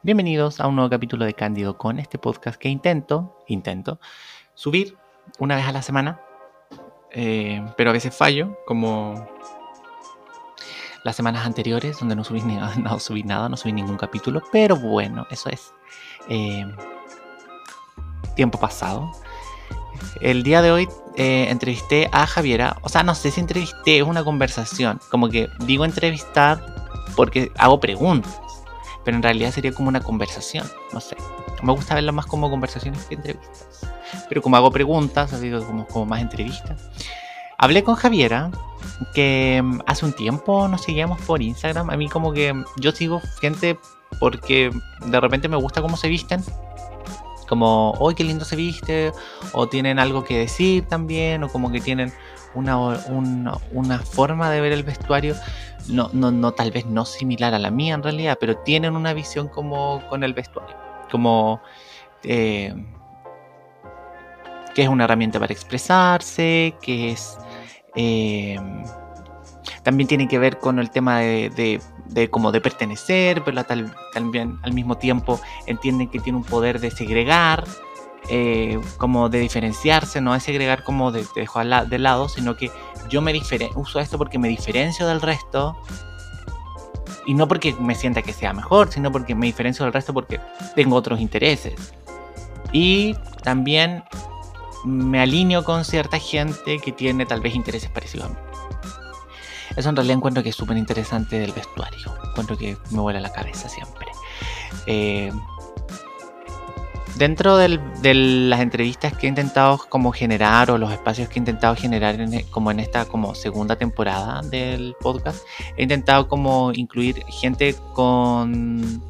Bienvenidos a un nuevo capítulo de Cándido con este podcast que intento, intento, subir una vez a la semana, eh, pero a veces fallo, como las semanas anteriores, donde no subí, ni, no subí nada, no subí ningún capítulo, pero bueno, eso es eh, tiempo pasado. El día de hoy eh, entrevisté a Javiera, o sea, no sé si entrevisté, es una conversación, como que digo entrevistar porque hago preguntas, pero en realidad sería como una conversación, no sé. Me gusta verlo más como conversaciones que entrevistas, pero como hago preguntas, así como, como más entrevistas. Hablé con Javiera, que mm, hace un tiempo nos seguíamos por Instagram. A mí como que yo sigo gente porque de repente me gusta cómo se visten. Como, hoy qué lindo se viste. O tienen algo que decir también. O como que tienen una, una, forma de ver el vestuario. No, no, no, tal vez no similar a la mía en realidad. Pero tienen una visión como con el vestuario. Como... Eh, que es una herramienta para expresarse, que es eh, también tiene que ver con el tema de, como de pertenecer, pero tal, también al mismo tiempo entienden que tiene un poder de segregar, eh, como de diferenciarse, no es segregar como de, dejo de lado, sino que yo me uso esto porque me diferencio del resto. Y no porque me sienta que sea mejor, sino porque me diferencio del resto porque tengo otros intereses. Y también me alineo con cierta gente que tiene tal vez intereses parecidos a mí. Eso en realidad encuentro que es súper interesante del vestuario. Encuentro que me vuela la cabeza siempre. Eh, dentro de las entrevistas que he intentado como generar o los espacios que he intentado generar como en esta como segunda temporada del podcast, he intentado como incluir gente con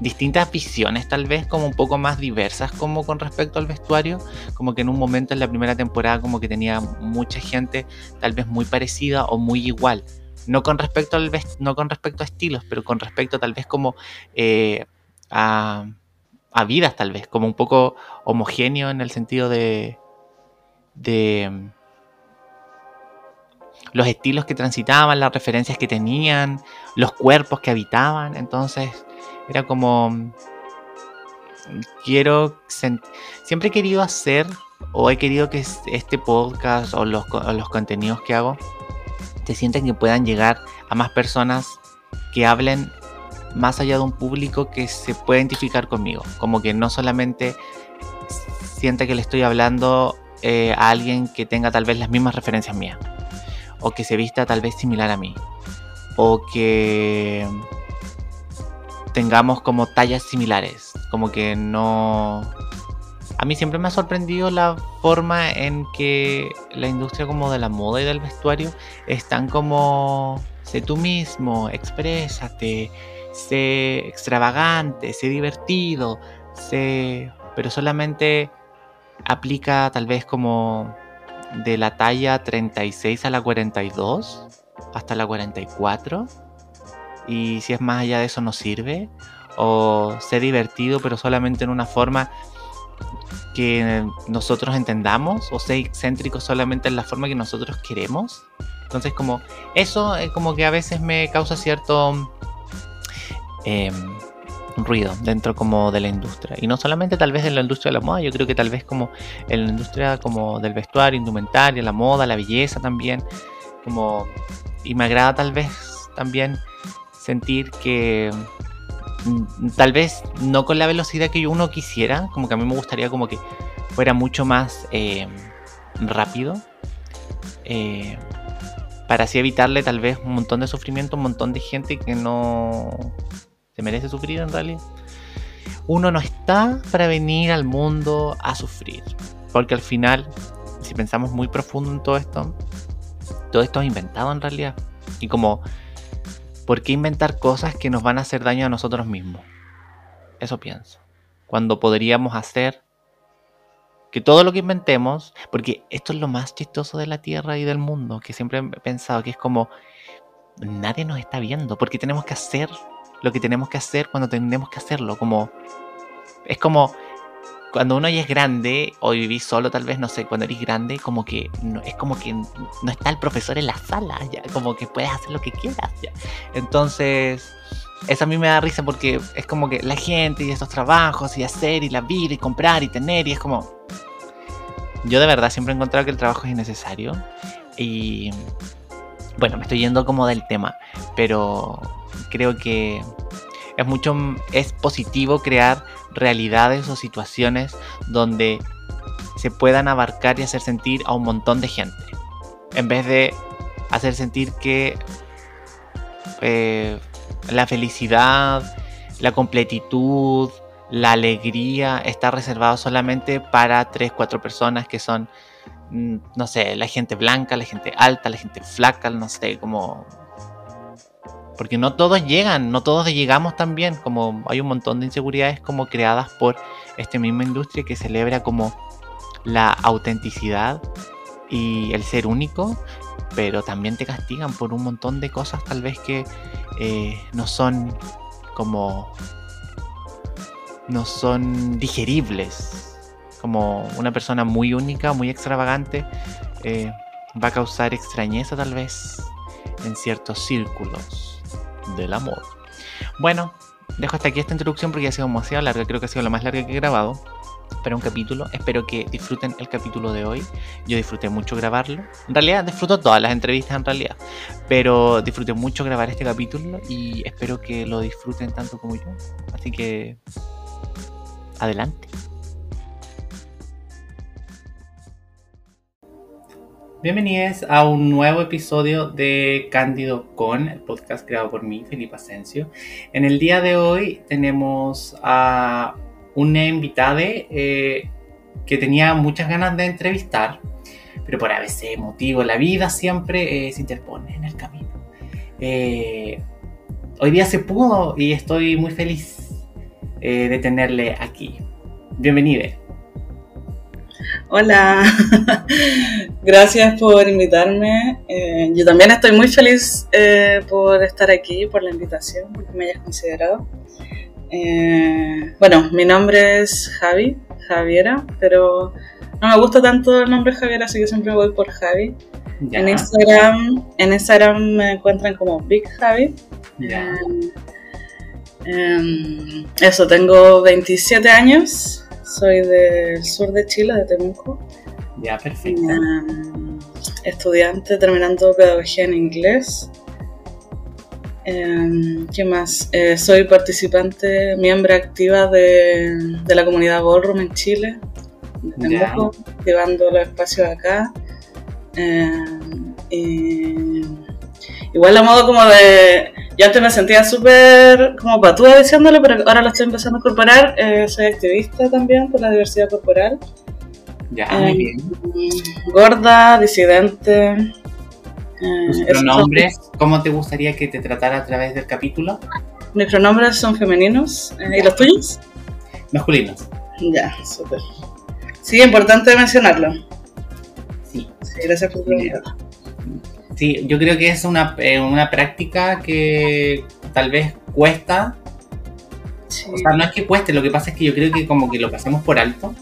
distintas visiones tal vez como un poco más diversas como con respecto al vestuario como que en un momento en la primera temporada como que tenía mucha gente tal vez muy parecida o muy igual no con respecto al no con respecto a estilos pero con respecto tal vez como eh, a, a vidas tal vez como un poco homogéneo en el sentido de de los estilos que transitaban, las referencias que tenían, los cuerpos que habitaban. Entonces, era como, quiero, siempre he querido hacer o he querido que este podcast o los, los contenidos que hago se sientan que puedan llegar a más personas que hablen más allá de un público que se pueda identificar conmigo. Como que no solamente sienta que le estoy hablando eh, a alguien que tenga tal vez las mismas referencias mías. O que se vista tal vez similar a mí. O que tengamos como tallas similares. Como que no... A mí siempre me ha sorprendido la forma en que la industria como de la moda y del vestuario están como... Sé tú mismo, exprésate, sé extravagante, sé divertido, sé... Pero solamente aplica tal vez como de la talla 36 a la 42 hasta la 44 y si es más allá de eso no sirve. O ser divertido pero solamente en una forma que nosotros entendamos o ser excéntrico solamente en la forma que nosotros queremos. Entonces como eso es como que a veces me causa cierto em, ruido dentro como de la industria. Y no solamente tal vez en la industria de la moda yo creo que tal vez como en la industria como del vestuario indumentaria la moda la belleza también como y me agrada tal vez también sentir que mm, tal vez no con la velocidad que uno quisiera, como que a mí me gustaría como que fuera mucho más eh, rápido, eh, para así evitarle tal vez un montón de sufrimiento, un montón de gente que no se merece sufrir en realidad. Uno no está para venir al mundo a sufrir, porque al final, si pensamos muy profundo en todo esto, todo esto es inventado en realidad. Y como ¿por qué inventar cosas que nos van a hacer daño a nosotros mismos? Eso pienso. Cuando podríamos hacer que todo lo que inventemos, porque esto es lo más chistoso de la Tierra y del mundo, que siempre he pensado que es como nadie nos está viendo, porque tenemos que hacer lo que tenemos que hacer cuando tenemos que hacerlo, como es como cuando uno ya es grande o vivís solo tal vez, no sé, cuando eres grande, como que es como que no está el profesor en la sala, ya, como que puedes hacer lo que quieras, ya. Entonces, eso a mí me da risa porque es como que la gente y estos trabajos y hacer y la vida y comprar y tener y es como... Yo de verdad siempre he encontrado que el trabajo es innecesario y... Bueno, me estoy yendo como del tema, pero creo que es mucho es positivo crear realidades o situaciones donde se puedan abarcar y hacer sentir a un montón de gente en vez de hacer sentir que eh, la felicidad, la completitud, la alegría está reservado solamente para tres, cuatro personas que son, mm, no sé, la gente blanca, la gente alta, la gente flaca, no sé, como... Porque no todos llegan, no todos llegamos también, como hay un montón de inseguridades como creadas por esta misma industria que celebra como la autenticidad y el ser único pero también te castigan por un montón de cosas tal vez que eh, no son como no son digeribles. Como una persona muy única muy extravagante eh, va a causar extrañeza tal vez en ciertos círculos del amor bueno dejo hasta aquí esta introducción porque ha sido demasiado larga creo que ha sido la más larga que he grabado para un capítulo. Espero que disfruten el capítulo de hoy. Yo disfruté mucho grabarlo. En realidad disfruto todas las entrevistas en realidad. Pero disfruté mucho grabar este capítulo y espero que lo disfruten tanto como yo. Así que adelante. Bienvenidos a un nuevo episodio de Cándido con, el podcast creado por mí, Felipe Asensio. En el día de hoy tenemos a una invitada eh, que tenía muchas ganas de entrevistar, pero por a veces motivo la vida siempre eh, se interpone en el camino. Eh, hoy día se pudo y estoy muy feliz de tenerle aquí. Bienvenida. Hola, gracias por invitarme. yo también estoy muy feliz por estar aquí, por la invitación, porque me hayas considerado. Eh, bueno, mi nombre es Javi, Javiera, pero no me gusta tanto el nombre Javiera, así que siempre voy por Javi. En Instagram, en Instagram me encuentran como Big Javi. Eh, em, eso, tengo 27 años, soy del sur de Chile, de Temuco. Ya, perfecto. Em, estudiante terminando pedagogía en inglés. Em, ¿Qué más? Eh, soy participante, miembro activa de, la comunidad Ballroom en Chile, llevando los espacios acá. Em, igual la modo como de... Yo antes me sentía súper como patúa diciéndolo, pero ahora lo estoy empezando a incorporar. Eh, soy activista también por la diversidad corporal. Ya, muy em, bien. Gorda, disidente, ¿Tus eh, pronombres, cómo te gustaría que te tratara a través del capítulo? Mis pronombres son femeninos. Eh, ¿Y los tuyos? Masculinos. Ya, súper. Sí, importante mencionarlo. Sí. sí gracias por preguntar. Sí, yo creo que es una, eh, una práctica que tal vez cuesta. O sea, no es que cueste, lo que pasa es que yo creo que como que lo pasamos por alto.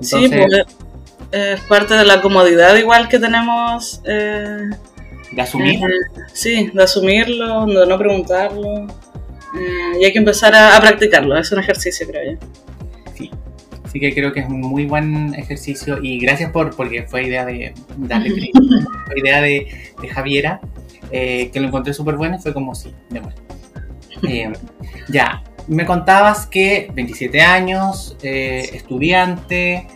sí, porque es parte de la comodidad igual que tenemos. Eh, de asumir. Eh, sí, de asumirlo, de no preguntarlo. Eh, y hay que empezar a, practicarlo, es un ejercicio, creo yo. Sí, sí que creo que es un muy buen ejercicio y gracias por, porque fue idea de darle crédito, fue idea de, Javiera, que lo encontré súper bueno y fue como sí, de bueno. ya, me contabas que 27 años, estudiante,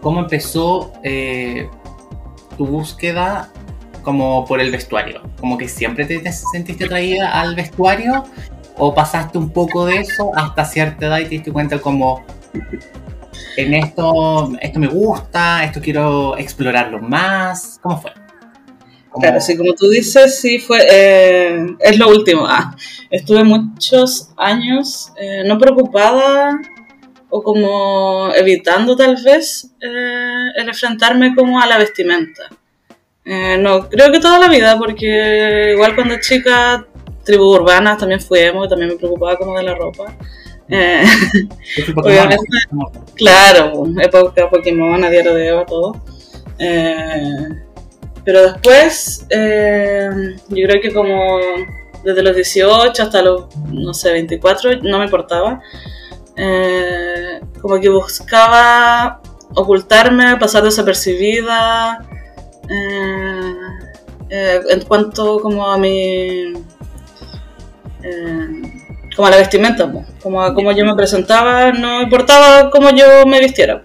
¿Cómo empezó eh, tu búsqueda como por el vestuario? ¿Como que siempre te, sentiste atraída al vestuario? ¿O pasaste un poco de eso hasta cierta edad y te diste cuenta como en esto, esto me gusta, esto quiero explorarlo más? ¿Cómo fue? Claro, sí, como tú dices, sí fue, eh, es lo último. Ah, estuve muchos años eh, no preocupada o como evitando tal vez eh, el enfrentarme como a la vestimenta. No, creo que toda la vida, porque igual cuando chica, tribus urbanas también fuimos, y también me preocupaba como de la ropa. Eh, claro, época Pokémon, a diario de Eva, todo. pero después, eh, yo creo que como desde los 18 hasta los, no sé, 24, no me importaba. Eh, como que buscaba ocultarme, pasar desapercibida. Eh, eh, en cuanto como a mi eh, como a la vestimenta como a cómo yo me presentaba no importaba cómo yo me vistiera.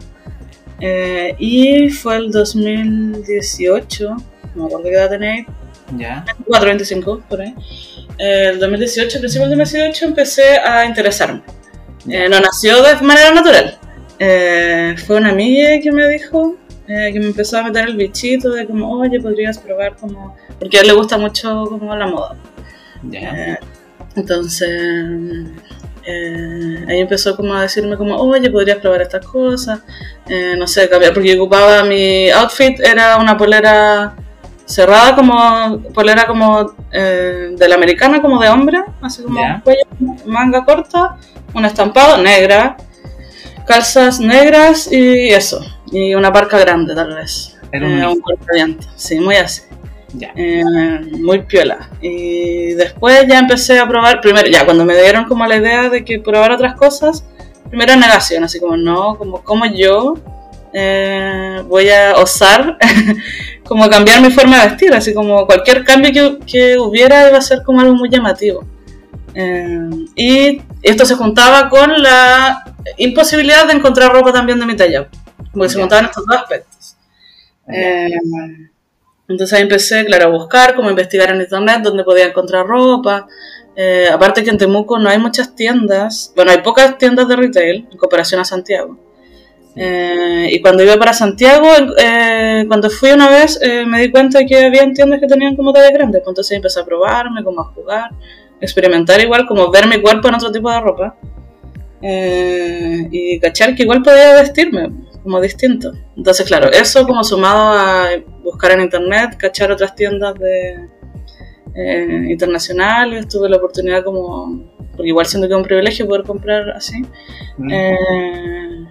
Eh, y fue el 2018 no me acuerdo qué edad tenéis Ya. 24, 25 por ahí. Eh, el 2018, al principio del 2018 empecé a interesarme. Eh, no nació de manera natural. Eh, fue una amiga que me dijo eh, que me empezó a meter el bichito de como, oye, podrías probar como... Porque a él le gusta mucho como la moda. Ya. Entonces, eh, ahí empezó como a decirme como, oye, podrías probar estas cosas. Eh, no sé, cambiar, porque yo ocupaba mi outfit, era una polera cerrada como, polera como eh, de la americana, como de hombre, así como cuello, manga corta, un estampado negra, calzas negras y eso, y una parca grande tal vez. Era un Eh, un cortaviento, sí, muy así. Ya. Eh, muy piola. Y después ya empecé a probar, primero, ya cuando me dieron como la idea de que probar otras cosas, primero negación, así como no, como, como yo eh, voy a osar como cambiar mi forma de vestir, así como cualquier cambio que, que hubiera iba a ser como algo muy llamativo. Eh, y esto se juntaba con la imposibilidad de encontrar ropa también de mi talla, porque se juntaban estos dos aspectos. Eh, entonces ahí empecé, claro, a buscar, como a investigar en internet dónde podía encontrar ropa. Eh, aparte que en Temuco no hay muchas tiendas, bueno, hay pocas tiendas de retail en comparación a Santiago. Eh, y cuando iba para Santiago, eh, cuando fui una vez, eh, me di cuenta que había tiendas que tenían como tallas grandes. Pues entonces empecé a probarme, como a jugar, experimentar igual, como ver mi cuerpo en otro tipo de ropa. Eh, y cachar que igual podía vestirme como distinto. Entonces, claro, eso como sumado a buscar en internet, cachar otras tiendas de eh, internacionales, tuve la oportunidad como, porque igual siento que es un privilegio poder comprar así, Mm. eh,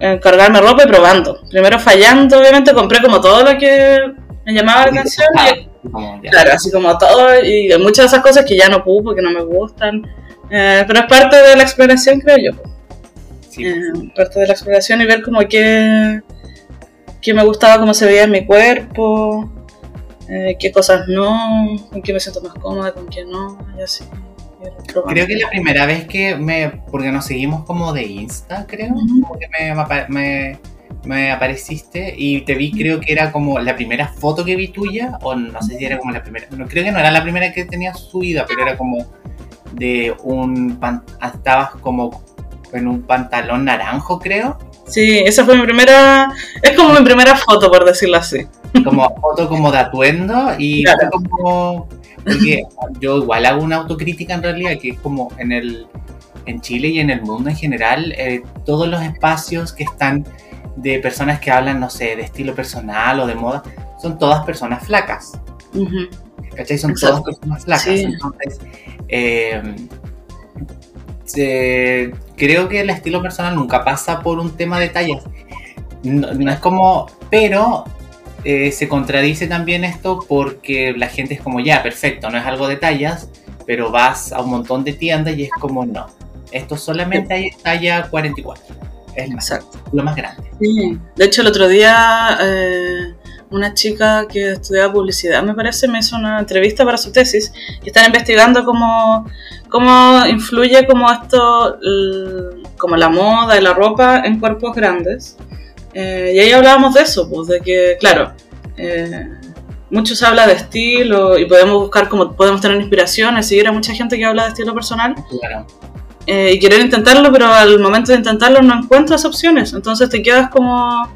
encargarme ropa y probando. Primero fallando, obviamente compré como todo lo que me llamaba la atención y. Claro, así como todo, y muchas de esas cosas que ya no ocupo, que no me gustan, eh, pero es parte de la exploración, creo yo. Sí. Eh, parte de la exploración y ver como qué, qué me gustaba, cómo se veía en mi cuerpo, eh, qué cosas no, con qué me siento más cómoda, con qué no, y así. Creo que la primera vez que me. Porque nos seguimos como de Insta, creo. Ujú. Como que me, me, me apareciste y te vi, creo que era como la primera foto que vi tuya, o no sé si era como la primera. No, creo que no era la primera que tenías subida, pero era como de un. Estabas como en un pantalón naranjo, creo. Sí, esa fue mi primera, es como mi primera foto, por decirlo así. Como foto como de atuendo y Claro. como. Porque yo igual hago una autocrítica en realidad, que es como en el. En Chile y en el mundo en general, eh, todos los espacios que están de personas que hablan, no sé, de estilo personal o de moda, son todas personas flacas. ¿Cachai? Son Exacto. todas personas flacas. Sí. Entonces, eh, se- creo que el estilo personal nunca pasa por un tema de tallas. No, no es como, pero eh, se contradice también esto porque la gente es como, ya, perfecto, no es algo de tallas, pero vas a un montón de tiendas y es como, no, esto solamente hay talla 44. Es Exacto. lo más grande. Sí. De hecho, el otro día eh, una chica que estudiaba publicidad, me parece, me hizo una entrevista para su tesis y están investigando cómo, cómo influye como esto, como la moda y la ropa en cuerpos grandes. Eh, y ahí hablábamos de eso, pues, de que, claro, eh, mucho se habla de estilo y podemos buscar como podemos tener inspiraciones, seguir a mucha gente que habla de estilo personal Claro. eh, y querer intentarlo, pero al momento de intentarlo no encuentras opciones. Entonces te quedas como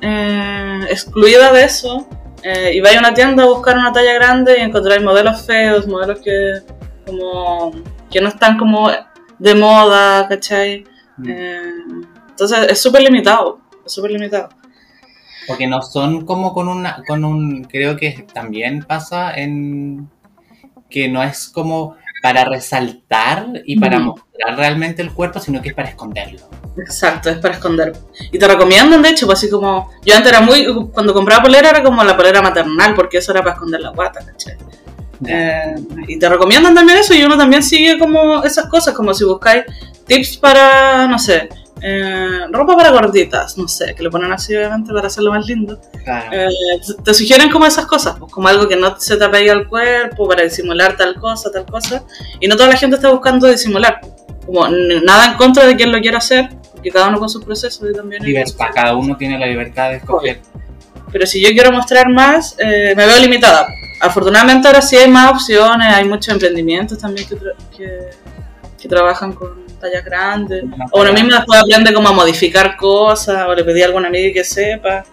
eh, excluida de eso. eh, y vais a una tienda a buscar una talla grande y encontráis modelos feos, modelos que, como, que no están como de moda, ¿cachai? Mm. Eh, entonces es súper limitado, es súper limitado. Porque no son como con una, con un, creo que también pasa en que no es como para resaltar y para mostrar realmente el cuerpo, sino que es para esconderlo. Exacto, es para esconder. Y te recomiendan, de hecho, pues así como. Yo antes era muy. Cuando compraba polera era como la polera maternal, porque eso era para esconder la guata, ¿cachai? Eh, y te recomiendan también eso, y uno también sigue como esas cosas, como si buscáis tips para, no sé, eh, ropa para gorditas, no sé, que le ponen así obviamente para hacerlo más lindo. Claro. Eh, te- sugieren como esas cosas, pues, como algo que no se te apega al cuerpo, para disimular tal cosa, tal cosa. Y no toda la gente está buscando disimular. Como nada en contra de quien lo quiera hacer, porque cada uno con sus procesos y también... hay libertad, cada uno tiene la libertad de escoger. Pero si yo quiero mostrar más, eh, me veo limitada. Afortunadamente ahora sí hay más opciones, hay muchos emprendimientos también que, tra- que, que trabajan con tallas grandes. O uno mismo después aprende como a modificar cosas, o le pedí a alguna amiga que sepa.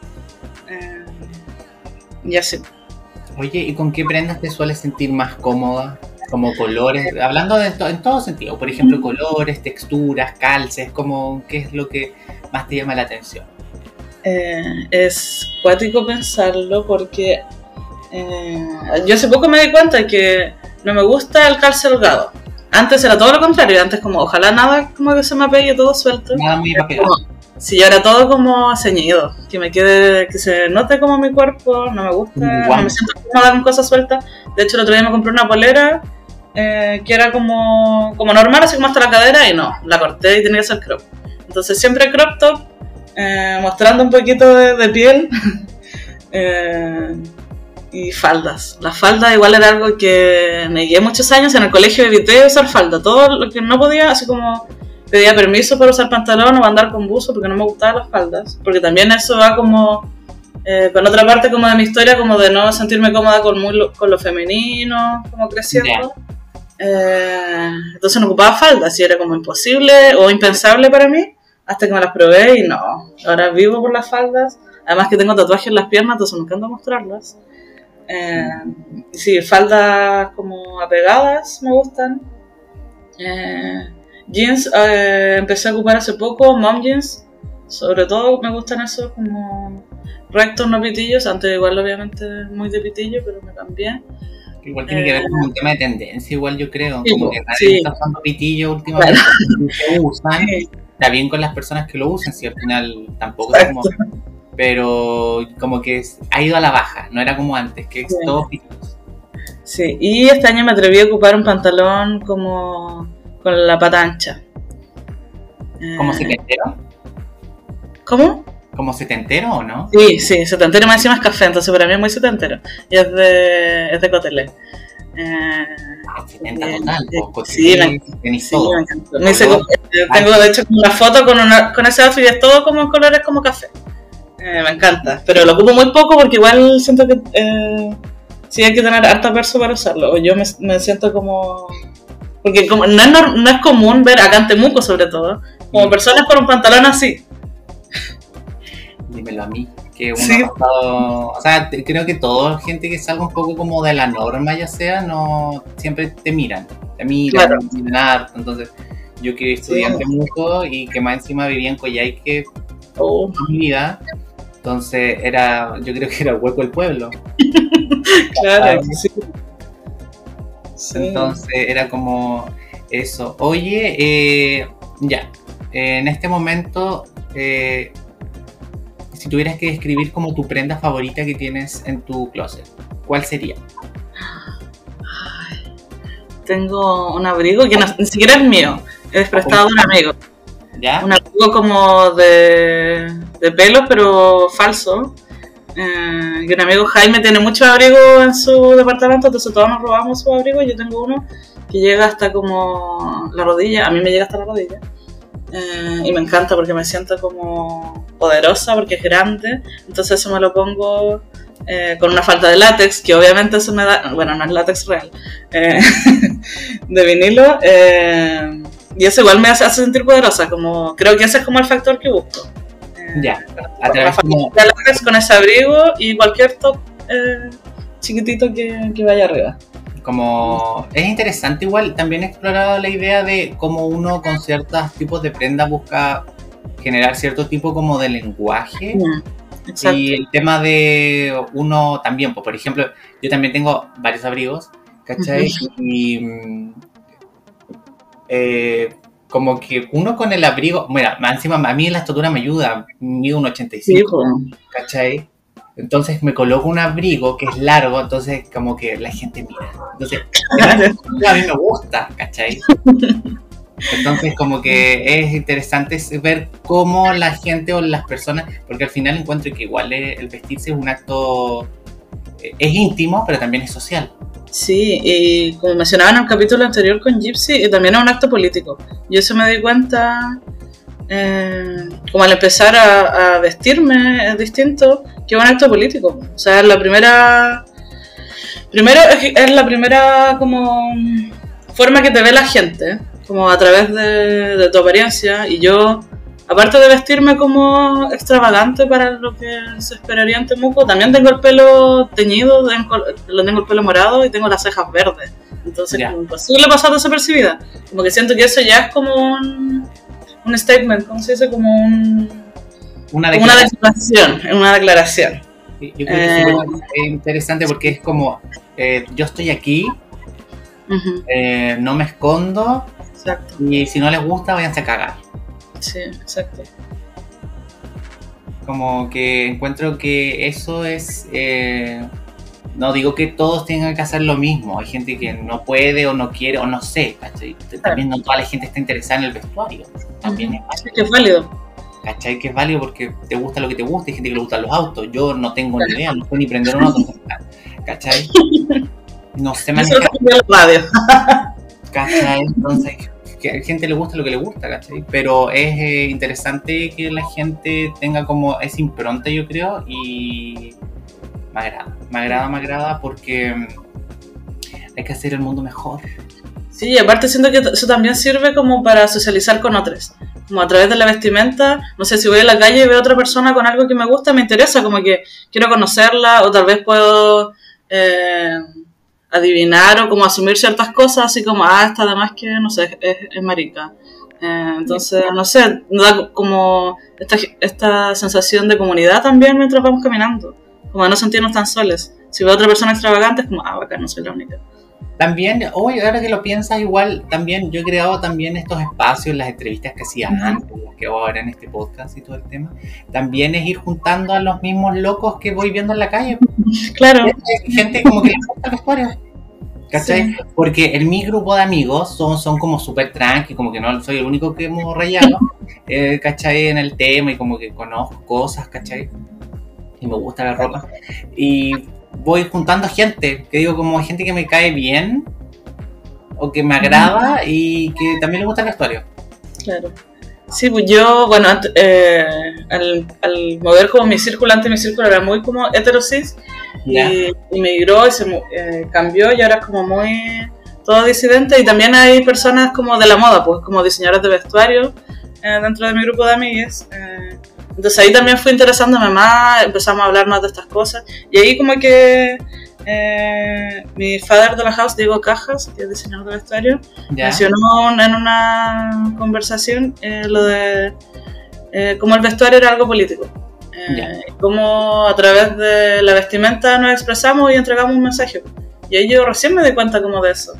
Eh, y así. Oye, ¿y con qué prendas te sueles sentir más cómoda? Como colores, hablando de esto en todo sentido, por ejemplo, colores, texturas, calces, como qué es lo que más te llama la atención. Eh, es cuático pensarlo porque eh, yo hace poco me di cuenta que no me gusta el calce holgado. Antes era todo lo contrario, antes como ojalá nada como que se me apegue todo suelto. Nada si yo era todo como ceñido, que me quede, que se note como mi cuerpo, no me gusta, Guau. no me siento cómoda con cosas sueltas. De hecho el otro día me compré una polera eh, que era como, como normal, así como hasta la cadera y no, la corté y tenía que ser crop. Entonces siempre crop top, eh, mostrando un poquito de, de piel. eh, y faldas. Las faldas igual era algo que me guié muchos años. En el colegio evité usar falda. Todo lo que no podía, así como pedía permiso para usar pantalón o andar con buzo porque no me gustaban las faldas. Porque también eso va como eh, con otra parte como de mi historia, como de no sentirme cómoda con, muy lo, con lo femenino, como creciendo. Eh, entonces no ocupaba faldas y era como imposible o impensable para mí hasta que me las probé y no. Ahora vivo por las faldas. Además que tengo tatuajes en las piernas, entonces me encanta mostrarlas. Eh, sí, faldas como apegadas me gustan. Eh, jeans eh, empecé a ocupar hace poco, mom jeans. Sobre todo me gustan esos como rectos, no pitillos. Antes igual obviamente muy de pitillo, pero me cambié. Igual tiene que ver con un tema de tendencia, igual yo creo. Sí, como que nadie sí. está usando pitillo últimamente. Se usan, está bien con las personas que lo usan, si al final tampoco es como. Pero como que es- ha ido a la baja, no era como antes, que es Sí. todo pitillos. Sí, y este año me atreví a ocupar un pantalón como con la pata ancha. Eh, ¿Como setentero? ¿Cómo? ¿Como setentero o no? Sí, sí, setentero más encima es café, entonces para mí es muy setentero. Y es de, es de Cotelé. Eh, Ah, 70 Eh, total, eh, sí, cotillo, me- tenis sí, todo. me encantó. Me hice como- eh, tengo de hecho una foto con, una, con ese outfit y es todo como en colores como café. Eh, me encanta, pero lo ocupo muy poco porque igual siento que eh, sí hay que tener harta perso para usarlo. Yo me, me siento como... Porque como, no, es, no es común ver acá en Temuco sobre todo, como Mm. personas con un pantalón así. Dímelo a mí, que uno Sí. ha pasado, o sea, creo que toda gente que salga un poco como de la norma, ya sea, no siempre te miran, te miran, Claro. te miran harto, entonces yo que estudiante mucho y que más encima vivía en Coyhaique Oh, toda mi vida, entonces era, yo creo que era el hueco del pueblo, claro, sí. Entonces era como eso. Oye, eh, ya, en este momento, eh, si tuvieras que describir como tu prenda favorita que tienes en tu closet, ¿cuál sería? Tengo un abrigo que no- ni siquiera es mío, es prestado de un amigo. ¿Ya? un abrigo como de, de pelos, pero falso. Eh, y un amigo Jaime tiene muchos abrigos en su departamento, entonces todos nos robamos sus abrigos. Yo tengo uno que llega hasta como la rodilla, a mí me llega hasta la rodilla. Eh, y me encanta porque me siento como poderosa porque es grande. Entonces eso me lo pongo eh, con una falta de látex, que obviamente eso me da, bueno, no es látex real, eh, de vinilo. eh, y eso igual me hace, hace sentir poderosa, como creo que ese es como el factor que busco. Ya, a la través como, con ese abrigo y cualquier top eh, chiquitito que, que vaya arriba. como... Es interesante igual, también he explorado la idea de cómo uno con ciertos tipos de prenda busca generar cierto tipo como de lenguaje. Y el tema de uno también, pues, por ejemplo, yo también tengo varios abrigos, ¿cachai? Y eh, como que uno con el abrigo, mira, encima a mí la estatura me ayuda, mido un 85, ¿cachai? Entonces me coloco un abrigo que es largo, entonces como que la gente mira. Entonces, a mí me gusta, ¿cachai? Entonces como que es interesante ver cómo la gente o las personas, porque al final encuentro que igual el vestirse es un acto, eh, es íntimo, pero también es social. Sí, y como mencionaba en el capítulo anterior con Gypsy, también es un acto político. Yo eso me di cuenta, eh, como al empezar a, vestirme es distinto, que es un acto político. O sea, es la primera... Primero es, la primera como forma que te ve la gente, como a través de, de tu apariencia, y yo aparte de vestirme como extravagante para lo que se esperaría en Temuco, también tengo el pelo teñido, tengo, tengo el pelo morado y tengo las cejas verdes. Entonces, como imposible pasar desapercibida. Como que siento que eso ya es como un, un statement, ¿cómo se dice? Como un, una, declaración. Una declaración. Yo creo que es eh, interesante porque es como, eh, yo estoy aquí, eh, no me escondo, y si no les gusta, váyanse a cagar. Sí, exacto. Como que encuentro que eso es... Eh, no digo que todos tengan que hacer lo mismo. Hay gente que no puede o no quiere o no sé. También no toda la gente está interesada en el vestuario. También es válido. Que es válido. ¿Cachai? Que es válido porque te gusta lo que te gusta. Hay gente que le gustan los autos. Yo no tengo ni idea. No puedo ni prender un auto. ¿Cachai? No sé manejar. ¿Cachai? Entonces que a la gente le gusta lo que le gusta. Pero es eh, interesante que la gente tenga como esa impronta, yo creo, y me agrada, me agrada, me agrada porque mm, hay que hacer el mundo mejor. Sí, y aparte siento que eso también sirve como para socializar con otros, como a través de la vestimenta, no sé, si voy a la calle y veo a otra persona con algo que me gusta, me interesa, como que quiero conocerla o tal vez puedo... Eh, adivinar o como asumir ciertas cosas, así como, ah, está además que, no sé, es, marica. Eh, entonces, no sé, da como esta, esta sensación de comunidad también mientras vamos caminando, como de no sentirnos tan soles. Si veo a otra persona extravagante, es como, ah, acá no soy la única. También, hoy ahora que lo piensas, igual, también yo he creado también estos espacios, las entrevistas que hacía antes, las que hago ahora en este podcast y todo el tema. También es ir juntando a los mismos locos que voy viendo en la calle. Claro. Gente, como que le gusta el vestuario. ¿Cachai? Porque en mi grupo de amigos son, son como súper tranqui, como que no soy el único que hemos rayado, eh, ¿cachai? En el tema y como que conozco cosas, ¿cachai? Y me gusta la ropa. Y voy juntando gente, que digo como gente que me cae bien o que me agrada y que también le gusta el vestuario. Claro. Sí, pues yo, bueno, eh, al, mover como mi círculo, antes mi círculo era muy como heterosis y, migró y se eh, cambió y ahora es como muy todo disidente y también hay personas como de la moda, pues como diseñadoras de vestuario eh, dentro de mi grupo de amigas. Entonces ahí también fui interesándome más, empezamos a hablar más de estas cosas y ahí como que eh, mi father de la house, Diego Cajas, que es diseñador de vestuario, mencionó en una conversación eh, lo de eh, cómo el vestuario era algo político. Cómo a través de la vestimenta nos expresamos y entregamos un mensaje. Y ahí yo recién me di cuenta como de eso.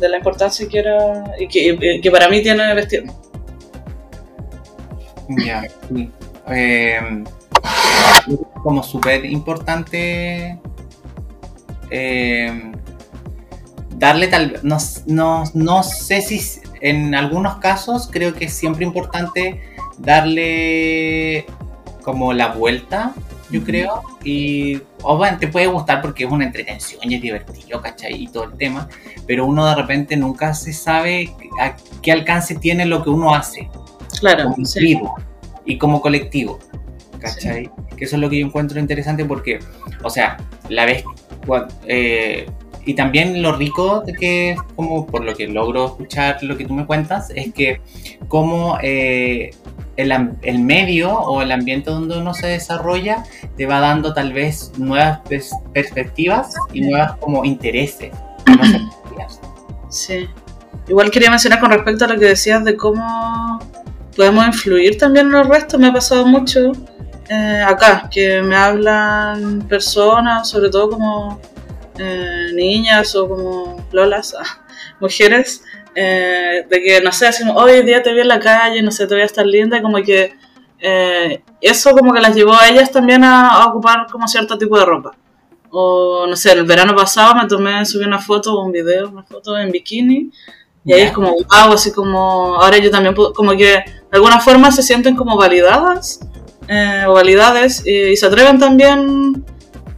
De la importancia que era y que, que para mí tiene vestirme. Ya, como súper importante eh, darle tal no, no, no sé si en algunos casos creo que es siempre importante darle como la vuelta, yo creo, y obviamente te puede gustar porque es una entretención y es divertido, ¿cachai? Y todo el tema, pero uno de repente nunca se sabe a qué alcance tiene lo que uno hace. Claro. Como individuo y como colectivo, ¿cachai? Que eso es lo que yo encuentro interesante porque, o sea, la vez eh, y también lo rico de que, como por lo que logro escuchar lo que tú me cuentas, es que como eh, el, el, medio o el ambiente donde uno se desarrolla te va dando tal vez nuevas perspectivas y nuevas como intereses. sí. Igual quería mencionar con respecto a lo que decías de cómo podemos influir también en los restos. Me ha pasado mucho eh, acá, que me hablan personas, sobre todo como eh, niñas o como lolas, mujeres, eh, de que, no sé, así como, hoy día te vi en la calle, no sé, te voy a estar linda, y como que eso como que las llevó a ellas también a, a, ocupar como cierto tipo de ropa. O, no sé, el verano pasado me tomé, subí una foto o un video, una foto en bikini, y ahí es como, wow, así como, ahora yo también, puedo, como que de alguna forma se sienten como validadas eh, o validades y, y, se atreven también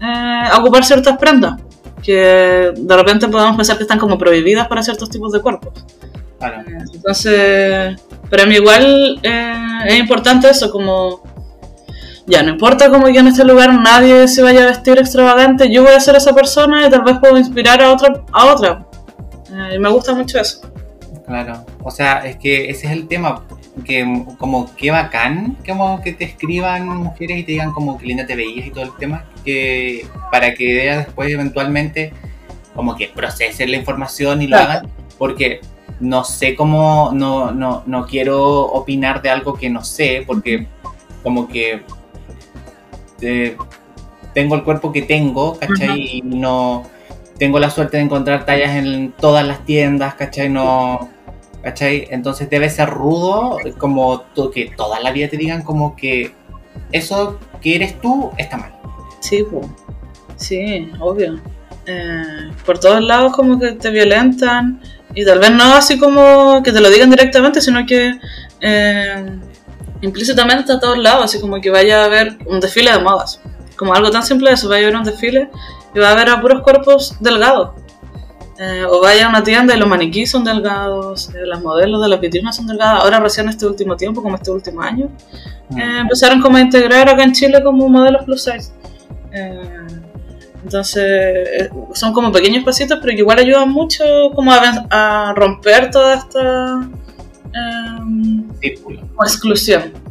eh, a ocupar ciertas prendas que de repente podemos pensar que están como prohibidas para ciertos tipos de cuerpos. Claro. Eh, entonces, para mí igual eh, es importante eso, como ya no importa como que en este lugar nadie se vaya a vestir extravagante, yo voy a ser esa persona y tal vez puedo inspirar a otra. A otra. Y me gusta mucho eso. Claro, o sea, es que ese es el tema, que como qué bacán como que te escriban mujeres y te digan como que linda te veías y todo el tema, que para que ellas después eventualmente como que procesen la información y lo claro. hagan, porque no sé cómo, no, no, no quiero opinar de algo que no sé, porque como que eh, tengo el cuerpo que tengo, ¿cachai? Uh -huh. Y no tengo la suerte de encontrar tallas en todas las tiendas, ¿cachai? No, ¿cachai? Entonces debe ser rudo como que toda la vida te digan como que eso que eres tú está mal. Sí. Sí, obvio. Eh, por todos lados como que te violentan y tal vez no así como que te lo digan directamente, sino que eh, implícitamente a todos lados, así como que vaya a haber un desfile de modas. Como algo tan simple eso, vaya a haber un desfile y va a haber a puros cuerpos delgados. Eh, o vaya a una tienda y los maniquíes son delgados, eh, las modelos de las vitrinas son delgadas. Ahora recién este último tiempo, como este último año, eh, empezaron como a integrar acá en Chile como modelos plus size. Eh, entonces son como pequeños pasitos, pero que igual ayudan mucho como a, a romper toda esta exclusión.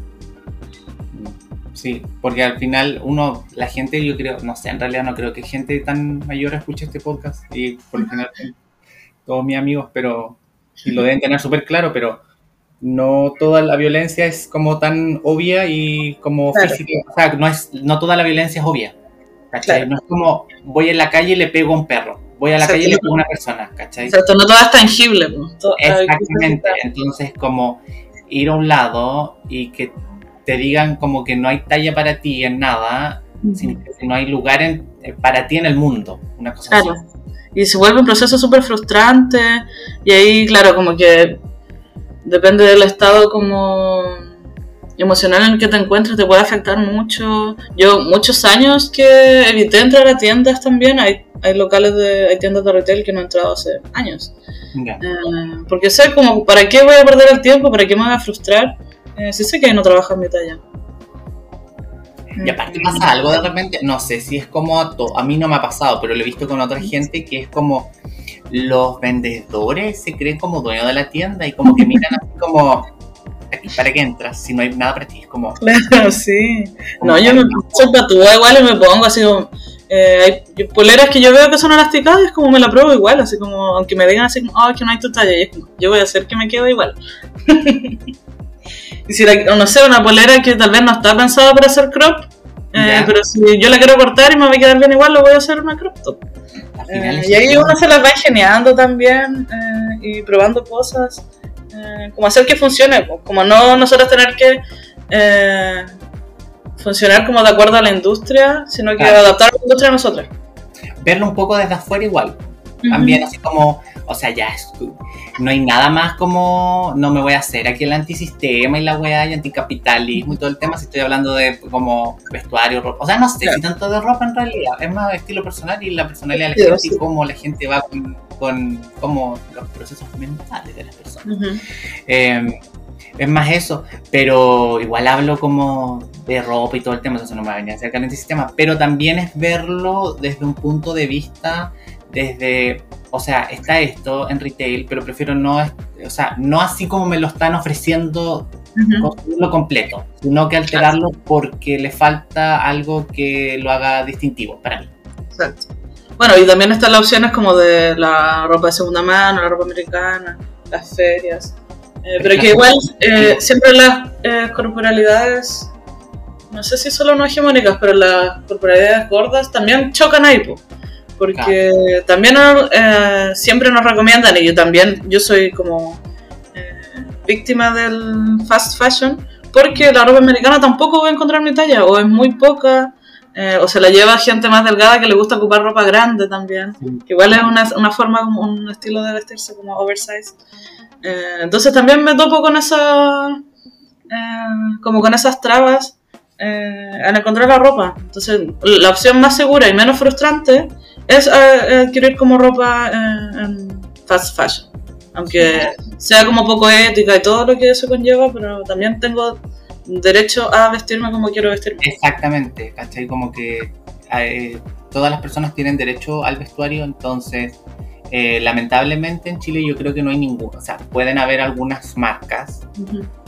Sí, porque al final uno, la gente, yo creo, no sé, en realidad no creo que gente tan mayor escuche este podcast y por lo general todos mis amigos, pero y lo deben tener súper claro, pero no toda la violencia es como tan obvia y como claro. física, o sea, no, es, no toda la violencia es obvia, ¿cachai? Claro. No es como voy en la calle y le pego a un perro, voy a la calle y le pego a una persona, ¿cachai? Exacto, no todo es tangible. Todo, Exactamente, entonces como ir a un lado y que te digan como que no hay talla para ti en nada, uh -huh. que no hay lugar en, eh, para ti en el mundo, una cosa claro. así. Y se vuelve un proceso súper frustrante y ahí, claro, como que depende del estado como emocional en el que te encuentres, te puede afectar mucho. Yo muchos años que evité entrar a tiendas también, hay, hay locales de, hay tiendas de retail que no he entrado hace años. Yeah. Eh, porque sé como, ¿para qué voy a perder el tiempo? ¿Para qué me voy a frustrar? Eh, sí sé que no trabaja en mi talla. Y aparte pasa algo de repente, no sé si es como a, a mí no me ha pasado, pero lo he visto con otra gente que es como los vendedores se creen como dueños de la tienda y como que miran así como ¿para qué entras? Si no hay nada para ti, es como... Claro, sí. No, yo me soy patúa igual y me pongo así como... Eh, hay poleras que yo veo que son elasticadas y es como me la pruebo igual, así como, aunque me digan así como, oh, que no hay tu talla, y es como, yo voy a hacer que me quede igual. y si la, no sé, una polera que tal vez no está pensada para hacer crop, eh, pero si yo la quiero cortar y me va a quedar bien igual, lo voy a hacer una crop top. Eh, y ahí uno se las va ingeniando también eh, y probando cosas, eh, como hacer que funcione, como no nosotros tener que funcionar como de acuerdo a la industria, sino que claro. adaptar a la industria a nosotros. Verlo un poco desde afuera igual. También así como, o sea, ya es, no hay nada más como, no me voy a hacer aquí el antisistema y la weá y anticapitalismo y todo el tema, si estoy hablando de como vestuario, ropa, o sea, no sé claro. si tanto de ropa en realidad, es más estilo personal y la personalidad de la gente sí. y cómo la gente va con, con como los procesos mentales de las personas. Uh -huh. eh, es más eso, pero igual hablo como de ropa y todo el tema, entonces no me va a venir a hacer el antisistema, pero también es verlo desde un punto de vista desde, o sea, está esto en retail, pero prefiero no, o sea, no así como me lo están ofreciendo uh -huh. lo completo, sino que alterarlo porque le falta algo que lo haga distintivo para mí. Exacto. Bueno, y también están las opciones como de la ropa de segunda mano, la ropa americana, las ferias. Eh, pero que igual eh, siempre las eh, corporalidades, no sé si solo no hegemónicas, pero las corporalidades gordas también chocan ahí. Po. Porque también eh, siempre nos recomiendan, y yo también, yo soy como eh, víctima del fast fashion, porque la ropa americana tampoco voy a encontrar mi talla, o es muy poca, eh, o se la lleva gente más delgada que le gusta ocupar ropa grande también, que igual es una, una forma, como un estilo de vestirse como oversize. entonces también me topo con esa, como con esas trabas al encontrar la ropa. Entonces la opción más segura y menos frustrante es adquirir como ropa en fast fashion. Aunque sea como poco ética y todo lo que eso conlleva, pero también tengo derecho a vestirme como quiero vestirme. Exactamente, ¿cachai? Como que eh, todas las personas tienen derecho al vestuario, entonces eh, lamentablemente en Chile yo creo que no hay ninguno. O sea, pueden haber algunas marcas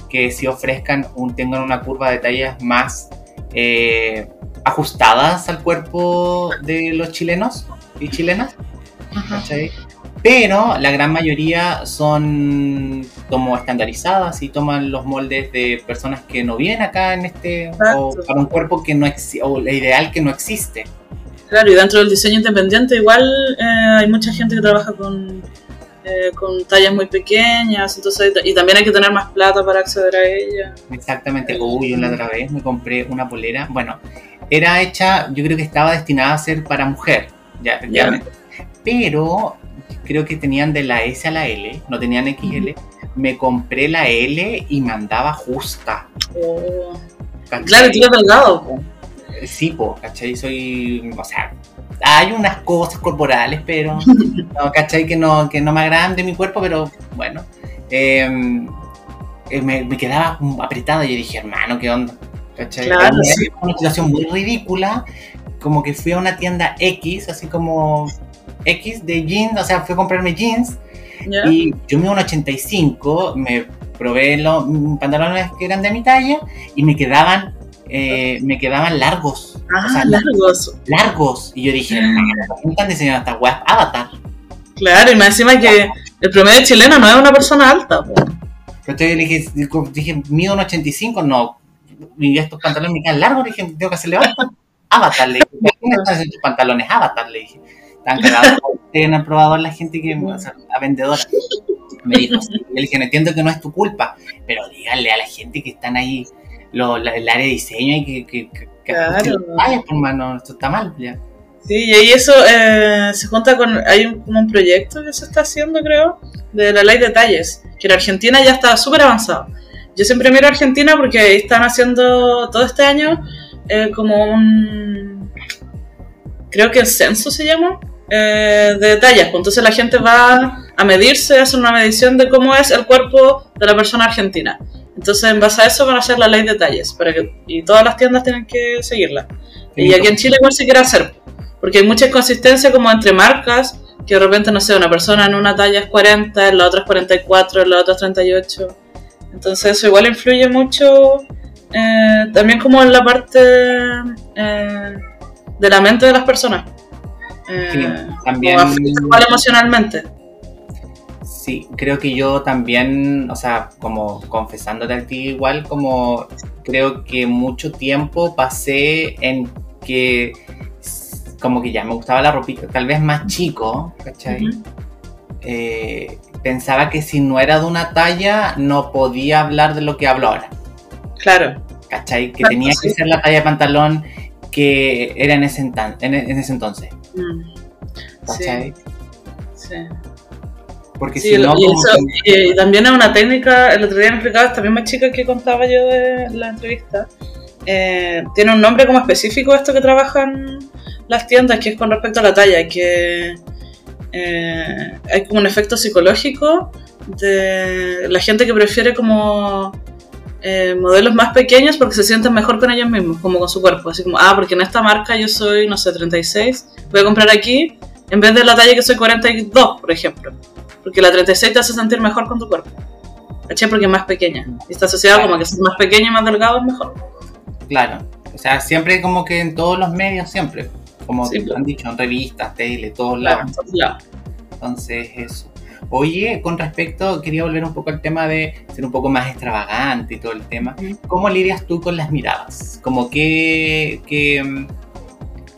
que sí ofrezcan, un, tengan una curva de tallas más eh, ajustadas al cuerpo de los chilenos y chilenas. Pero la gran mayoría son como estandarizadas y toman los moldes de personas que no vienen acá en este, o para un cuerpo que no existe, o la ideal que no existe. Claro, y dentro del diseño independiente igual eh, hay mucha gente que trabaja con, eh, con tallas muy pequeñas, entonces y también hay que tener más plata para acceder a ella. Exactamente, uy, yo la otra vez me compré una polera, bueno, era hecha, yo creo que estaba destinada a ser para mujer, ya, efectivamente. Pero creo que tenían de la S a la L, no tenían XL. Me compré la L y me andaba justa. Oh. Claro, tú delgado. Sí, po, ¿cachai? Soy, o sea, hay unas cosas corporales, pero, no, ¿cachai? Que no, que no me agradan de mi cuerpo, pero bueno. Em, eh, me, me, quedaba apretada y yo dije, hermano, ¿qué onda? ¿Cachai? Claro, Una situación muy ridícula, como que fui a una tienda X, así como X de jeans, o sea, fui a comprarme jeans y yo me un 85, me probé los pantalones que eran de mi talla y me quedaban eh, me quedaban largos. Ah, largos. Largos. Y yo dije, ¿cómo están diseñando estas weas? Avatar. Claro, y me encima que el promedio chileno no es una persona alta. Pero entonces dije, dije, mido un 85, no. Estos pantalones me quedan largos, dije, tengo que hacerle Avatar. Avatar, le dije, ¿cómo están estos pantalones? Avatar, le dije están cagados en el probador la gente que, o sea, la vendedora. Me dijo, sí. le dije, entiendo que no es tu culpa, pero díganle a la gente que están ahí, lo, el área de diseño y que, que, que, claro. vaya, hermano, esto está mal, ya. Sí, y ahí eso eh, se junta con, hay un, como un proyecto que se está haciendo, creo, de la ley de detalles, que en Argentina ya está súper avanzado. Yo siempre miro a Argentina porque están haciendo todo este año eh, como un, creo que el censo se llama, eh, de tallas. Pues entonces la gente va a medirse, hace una medición de cómo es el cuerpo de la persona argentina. Entonces en base a eso van a hacer la ley de talles para que, y todas las tiendas tienen que seguirla. y aquí en Chile igual se quiere hacer, porque hay mucha inconsistencia como entre marcas, que de repente, no sé, una persona en una talla es 40, en la otra es 44, en la otra es 38. Entonces eso igual influye mucho eh, también como en la parte eh, de la mente de las personas. Sí, eh, también. Igual emocionalmente. Sí, creo que yo también, o sea, como confesándote a ti igual, como creo que mucho tiempo pasé en que como que ya me gustaba la ropita, tal vez más chico, ¿cachai? Eh, pensaba que si no era de una talla no podía hablar de lo que hablo ahora. Claro. ¿Cachai? Que tenía que ser la talla de pantalón que era en ese, en ese entonces. Mm. Sí. sí. Porque si no. Y, también es una técnica, el otro día me explicaba esta misma chica que contaba yo de la entrevista. Eh, tiene un nombre como específico esto que trabajan las tiendas, que es con respecto a la talla, que eh, hay como un efecto psicológico de la gente que prefiere como eh, modelos más pequeños porque se sienten mejor con ellos mismos, como con su cuerpo. Así como, ah, porque en esta marca yo soy, no sé, 36, voy a comprar aquí en vez de la talla que soy 42, por ejemplo. Porque la 36 te hace sentir mejor con tu cuerpo. ¿Caché? Porque es más pequeña. Y está asociado como que si es más pequeño y más delgado es mejor. Claro. O sea, siempre como que en todos los medios, siempre. Como sí, han dicho, en revistas, tele, todos lados. Lados. Entonces, eso. Oye, con respecto, quería volver un poco al tema de ser un poco más extravagante y todo el tema. ¿Cómo lidias tú con las miradas? Como que,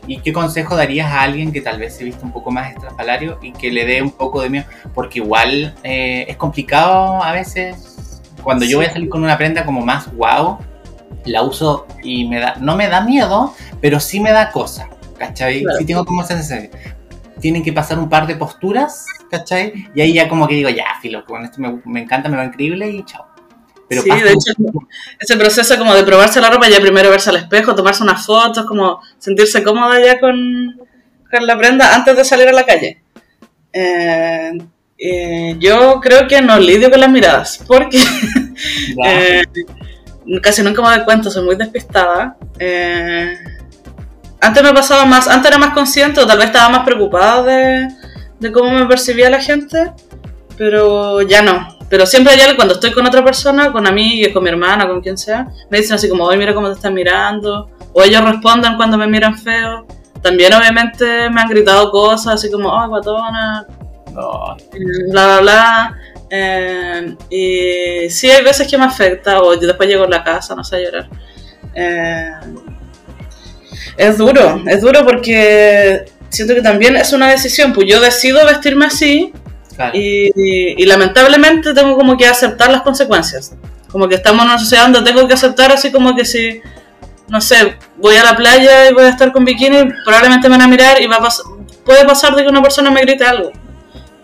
¿Y qué consejo darías a alguien que tal vez se viste un poco más estrafalario y que le dé un poco de miedo? Porque igual eh, es complicado a veces. Cuando yo voy a salir con una prenda como más wow, la uso y me da, no me da miedo, pero sí me da cosa, ¿cachai? Sí tengo como sensación. Tienen que pasar un par de posturas, ¿cachai? Y ahí ya como que digo, ya, filo, con esto me, me encanta, me va increíble y chao. Pero sí, de hecho, ese proceso como de probarse la ropa, ya primero verse al espejo, tomarse unas fotos, como sentirse cómoda ya con, con la prenda antes de salir a la calle. Eh, eh, yo creo que no lidio con las miradas, porque eh, casi nunca me doy cuenta, soy muy despistada. Antes me pasaba más, antes era más consciente o tal vez estaba más preocupada de, de cómo me percibía la gente, pero ya no. Pero siempre hay cuando estoy con otra persona, con amigas, con mi hermana, con quien sea, me dicen así como, oye, mira cómo te están mirando, o ellos responden cuando me miran feo. También obviamente me han gritado cosas así como, oh, guatona, bla, bla, bla. Eh, y sí hay veces que me afecta, o después llego a la casa, no sé, a llorar. Eh, es duro, es duro porque siento que también es una decisión, pues yo decido vestirme así y, lamentablemente tengo como que aceptar las consecuencias. Como que estamos en una sociedad donde tengo que aceptar así como que si, no sé, voy a la playa y voy a estar con bikini, probablemente me van a mirar y va a puede pasar de que una persona me grite algo.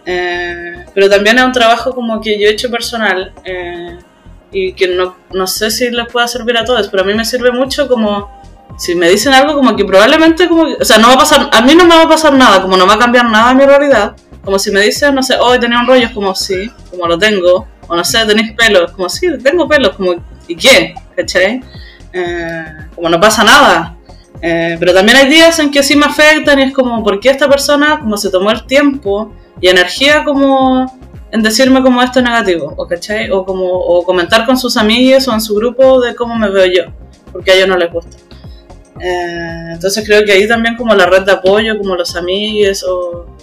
Eh, pero también es un trabajo como que yo he hecho personal eh, y que no, no sé si les pueda servir a todos, pero a mí me sirve mucho como si me dicen algo como que probablemente como o sea no va a pasar a mí no me va a pasar nada como no va a cambiar nada mi realidad como si me dicen, no sé, hoy tenía un rollo, como sí, como lo tengo. O no sé, tenéis pelos, como sí, tengo pelos, como ¿y qué? ¿Cachai? Eh, como no pasa nada. Eh, pero también hay días en que sí me afectan y es como, ¿por qué esta persona como se tomó el tiempo y energía como en decirme como esto es negativo? ¿O, ¿cachai? o como o comentar con sus amigos o en su grupo de cómo me veo yo, porque a ellos no les gusta. Eh, entonces creo que ahí también como la red de apoyo, como los amigos o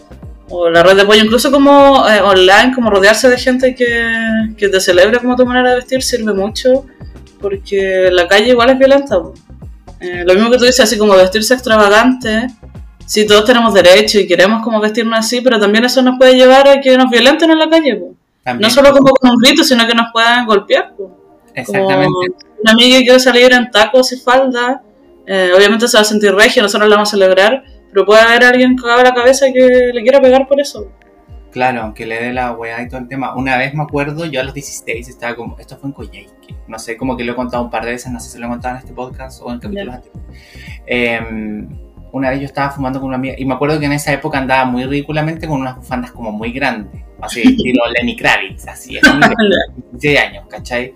o la red de apoyo, incluso como eh, online, como rodearse de gente que, que, te celebra como tu manera de vestir, sirve mucho, porque la calle igual es violenta. Eh, lo mismo que tú dices, así como vestirse extravagante, sí, todos tenemos derecho y queremos como vestirnos así, pero también eso nos puede llevar a que nos violenten en la calle. No solo como con un grito, sino que nos puedan golpear. Exactamente. Como una amiga que quiere salir en tacos y falda, eh, obviamente se va a sentir regia, nosotros la vamos a celebrar, pero puede haber alguien que haga la cabeza que le quiera pegar por eso. Claro, aunque le dé la weá y todo el tema. Una vez me acuerdo, yo a los 16 estaba como, esto fue en Coyhaique, no sé, como que lo he contado un par de veces, no sé si lo he contado en este podcast o en capítulos anteriores. Em, una vez yo estaba fumando con una amiga y me acuerdo que en esa época andaba muy ridículamente con unas bufandas como muy grandes, así estilo Lenny Kravitz, así, 16 años, ¿cachai?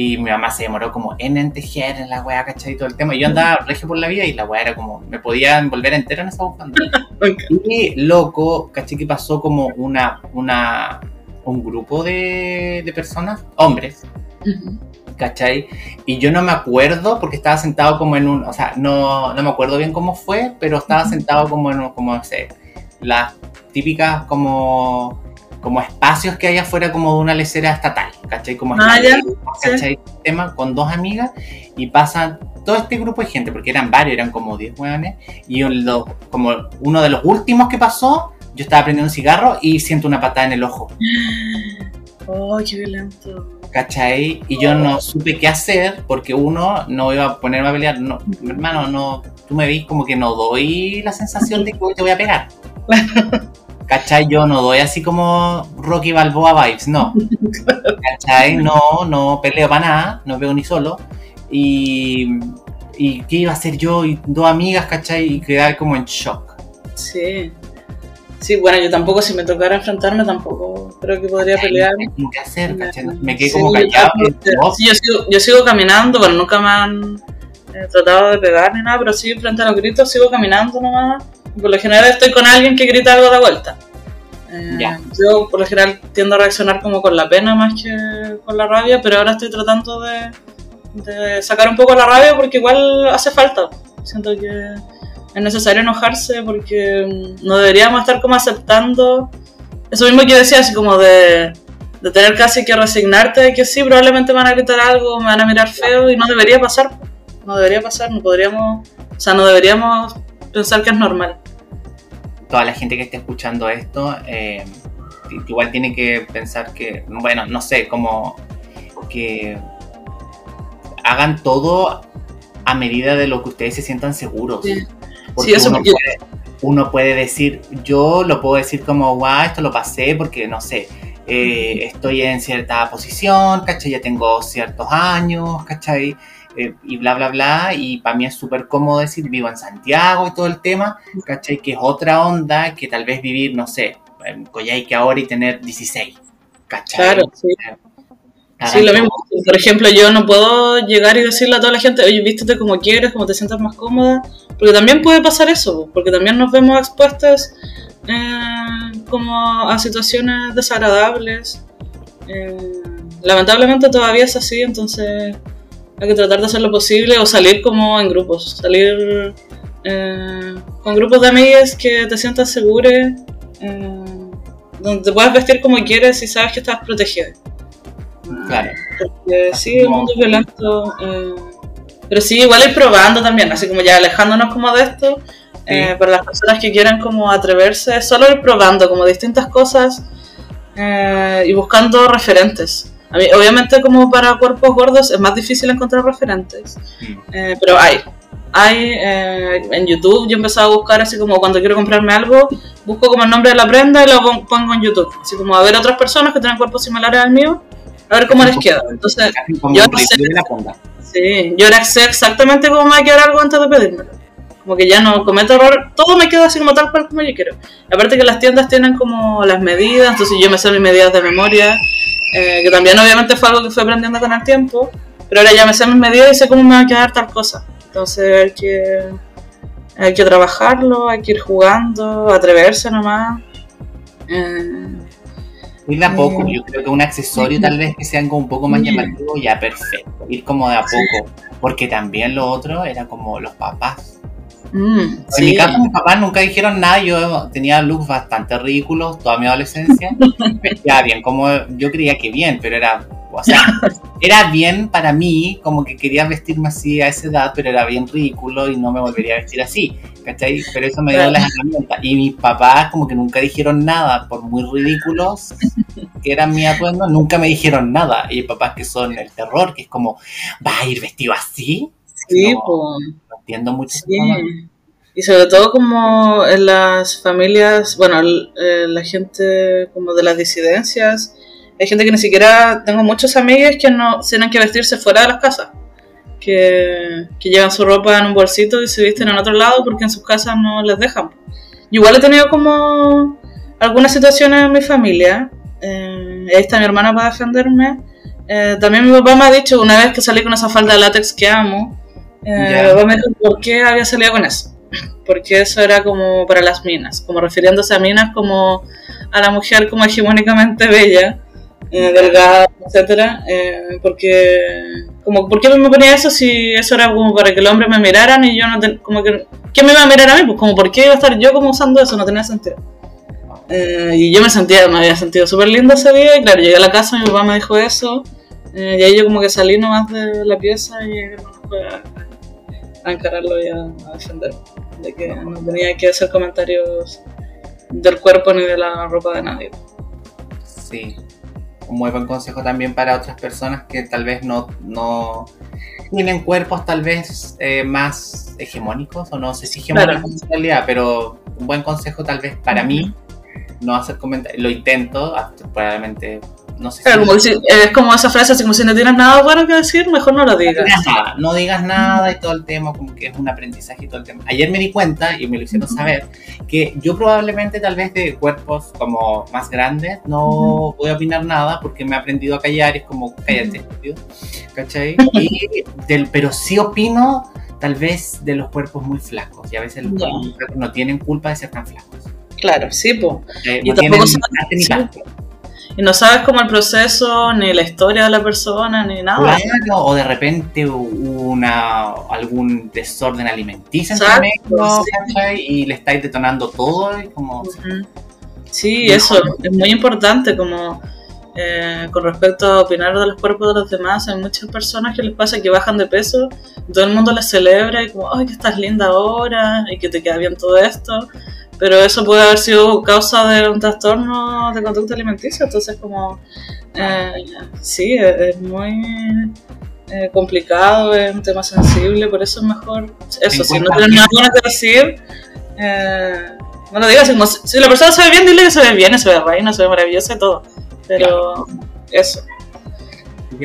Y mi mamá se demoró como en entejer en la weá, ¿cachai? Y todo el tema. Y yo andaba regio por la vida y la weá era como, me podía envolver entero en esa bufanda. y loco, ¿cachai? Que pasó como una, una, un grupo de, de personas, hombres, ¿cachai? Y yo no me acuerdo porque estaba sentado como en un, o sea, no, no me acuerdo bien cómo fue, pero estaba sentado como en, como, no sé, las típicas como como espacios que hay afuera como de una lecera estatal, ¿cachai? Como ah, ¿cachai? Tema con dos amigas y pasan todo este grupo de gente, porque eran varios, eran como 10 hueones, y como uno de los últimos que pasó, yo estaba prendiendo un cigarro y siento una patada en el ojo. ¡Oh, qué violento! ¿Cachai? Y yo no supe qué hacer porque uno no iba a ponerme a pelear. No, hermano, no, tú me ves como que no doy la sensación de que te voy a pegar. ¿Cachai? Yo no doy así como Rocky Balboa vibes, no. ¿Cachai? No, no peleo para nada, no veo ni solo. Y, y qué iba a hacer yo y dos amigas, ¿cachai? Y quedar como en shock. Sí. Sí, bueno, yo tampoco, si me tocara enfrentarme, tampoco creo que podría pelear. ¿Qué hacer, cachai? Me quedé como callado. Sí, yo, sigo, yo sigo caminando, bueno, nunca me han eh, tratado de pegar ni nada, pero sí, frente a los gritos, sigo caminando nomás por lo general estoy con alguien que grita algo de vuelta. Eh, yo por lo general tiendo a reaccionar como con la pena más que con la rabia, pero ahora estoy tratando de, sacar un poco la rabia porque igual hace falta. Siento que es necesario enojarse porque no deberíamos estar como aceptando eso mismo que decía, así como de, de tener casi que resignarte de que sí, probablemente me van a gritar algo, me van a mirar feo y no debería pasar. No debería pasar, no podríamos, o sea, no deberíamos pensar que es normal. Toda la gente que esté escuchando esto, eh, igual tiene que pensar que, bueno, no sé, como que hagan todo a medida de lo que ustedes se sientan seguros. Sí. Porque Sí, eso uno, puede, uno puede decir, yo lo puedo decir como, guau, esto lo pasé porque, no sé, eh, estoy en cierta posición, ¿cachai? Ya tengo ciertos años, ¿cachai? Eh, y bla, bla, bla. Y para mí es súper cómodo decir, vivo en Santiago y todo el tema, ¿cachai? Que es otra onda que tal vez vivir, no sé, en Coyhaique ahora y tener 16, ¿cachai? Claro, sí. Sí, lo mismo. Por ejemplo, yo no puedo llegar y decirle a toda la gente, oye, vístete como quieres, como te sientas más cómoda, porque también puede pasar eso, porque también nos vemos expuestos eh, como a situaciones desagradables. Eh, lamentablemente todavía es así, entonces hay que tratar de hacer lo posible o salir como en grupos, salir eh, con grupos de amigas que te sientas segura, eh, donde te puedas vestir como quieres y sabes que estás protegida. Claro. Porque sí, el mundo es violento. eh, pero sí, igual ir probando también, así como ya alejándonos como de esto. eh, para las personas que quieran como atreverse, solo ir probando como distintas cosas eh, y buscando referentes. A mí, obviamente como para cuerpos gordos es más difícil encontrar referentes, Mm. eh, pero hay. Hay eh, en YouTube, yo empecé a buscar así como cuando quiero comprarme algo, busco como el nombre de la prenda y lo pon- pongo en YouTube. Así como a ver otras personas que tienen cuerpos similares al mío, a ver cómo les queda. Entonces, yo no sé. Sí, yo ahora sé exactamente cómo me va a quedar algo antes de pedírmelo. Como que ya no cometo error, todo me queda así como tal cual como yo quiero. Aparte que las tiendas tienen como las medidas, entonces yo me sé mis medidas de memoria, eh, que también obviamente fue algo que fui aprendiendo con el tiempo, pero ahora ya me sé mis medidas y sé cómo me va a quedar tal cosa. Entonces hay que, hay que trabajarlo, hay que ir jugando, atreverse nomás. Eh, Ir de a poco, Mm. yo creo que un accesorio tal vez que sea como un poco más llamativo, ya perfecto. Ir como de a poco. Porque también lo otro era como los papás. Mm, En sí. mi caso, mis papás nunca dijeron nada. Yo tenía looks bastante ridículos toda mi adolescencia. Vestía bien, como yo creía que bien, pero era, o sea, era bien para mí, como que quería vestirme así a esa edad, pero era bien ridículo y no me volvería a vestir así. ¿Cachai? Pero eso me dio las herramientas. Y mis papás, como que nunca dijeron nada, por muy ridículos que eran mi atuendo, nunca me dijeron nada. Y papás que son el terror, que es como, ¿va a ir vestido así? Sí, No. pues. Entiendo mucho. Sí. Y sobre todo como en las familias, bueno, eh, la gente como de las disidencias, hay gente que ni siquiera, tengo muchos amigos que no tienen que vestirse fuera de las casas, que, que llevan su ropa en un bolsito y se visten en otro lado porque en sus casas no les dejan. Yo igual he tenido como algunas situaciones en mi familia, eh, ahí está mi hermana para defenderme. Eh, también mi papá me ha dicho una vez que salí con esa falda de látex que amo, eh, dijo por qué había salido con eso. Porque eso era como para las minas, como refiriéndose a minas como a la mujer como hegemónicamente bella, eh, delgada, etcétera, eh, porque como ¿por qué me ponía eso si eso era como para que los hombres me miraran y yo no ten- como que ¿quién me iba a mirar a mí? Pues como ¿por qué iba a estar yo como usando eso? No tenía sentido. Eh, y yo me sentía, me había sentido súper linda ese día y claro, llegué a la casa, mi papá me dijo eso y ahí yo como que salí nomás de la pieza y hermano fue a, a encararlo y a, a defender de que no tenía que hacer comentarios del cuerpo ni de la ropa de nadie. Sí. Un muy buen consejo también para otras personas que tal vez no, no tienen cuerpos tal vez eh, más hegemónicos o no sé si hegemónicos Claro. en realidad, pero un buen consejo tal vez para mí no hacer comentarios. Lo intento, ah, probablemente no sé Claro, si como si- es como esa frase, así como si no tienes nada bueno que decir, mejor no lo no digas. digas nada, no digas nada y todo el tema, como que es un aprendizaje y todo el tema. Ayer me di cuenta y me lo hicieron saber que yo probablemente tal vez de cuerpos como más grandes no voy a opinar nada porque me he aprendido a callar, es como cállate, estúpido", ¿cachai? Y del, pero sí opino tal vez de los cuerpos muy flacos y a veces los Ya. cuerpos no tienen culpa de ser tan flacos. Claro, sí, pues. ¿cachai? Y No tampoco se- Y no sabes cómo el proceso, ni la historia de la persona, ni nada. Claro, o de repente hubo una, algún desorden alimenticio Exacto, medio, sí. y le estáis detonando todo y como. Sí, eso es muy importante, como eh, con respecto a opinar de los cuerpos de los demás, hay muchas personas que les pasa que bajan de peso, todo el mundo les celebra y como, ay, que estás linda ahora y que te queda bien todo esto, pero eso puede haber sido causa de un trastorno de conducta alimenticia, entonces como, eh, sí, es, muy eh, complicado, es un tema sensible, por eso es mejor eso, si no tienes nada bueno que decir, eh, no lo digas, si la persona se ve bien, dile que se ve bien, se ve reina, se ve maravillosa y todo. Pero eso.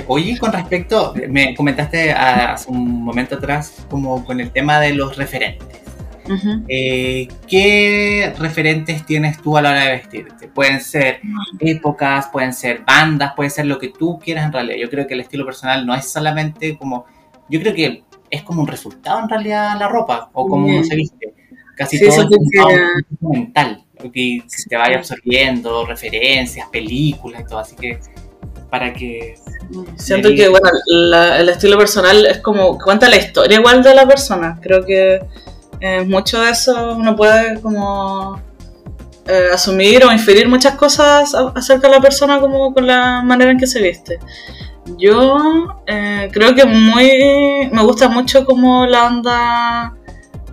Oye, con respecto, me comentaste hace un momento atrás como con el tema de los referentes. Eh, ¿Qué referentes tienes tú a la hora de vestirte? Pueden ser épocas, pueden ser bandas, puede ser lo que tú quieras en realidad. Yo creo que el estilo personal no es solamente como... Yo creo que es como un resultado en realidad la ropa o como uno se viste. Casi todo es mental que te vaya absorbiendo referencias, películas y todo, así que para que... Siento que, bueno, el estilo personal es como, cuenta la historia igual de la persona, creo que eh, mucho de eso uno puede como eh, asumir o inferir muchas cosas acerca de la persona como con la manera en que se viste. Yo eh, creo que muy me gusta mucho como la onda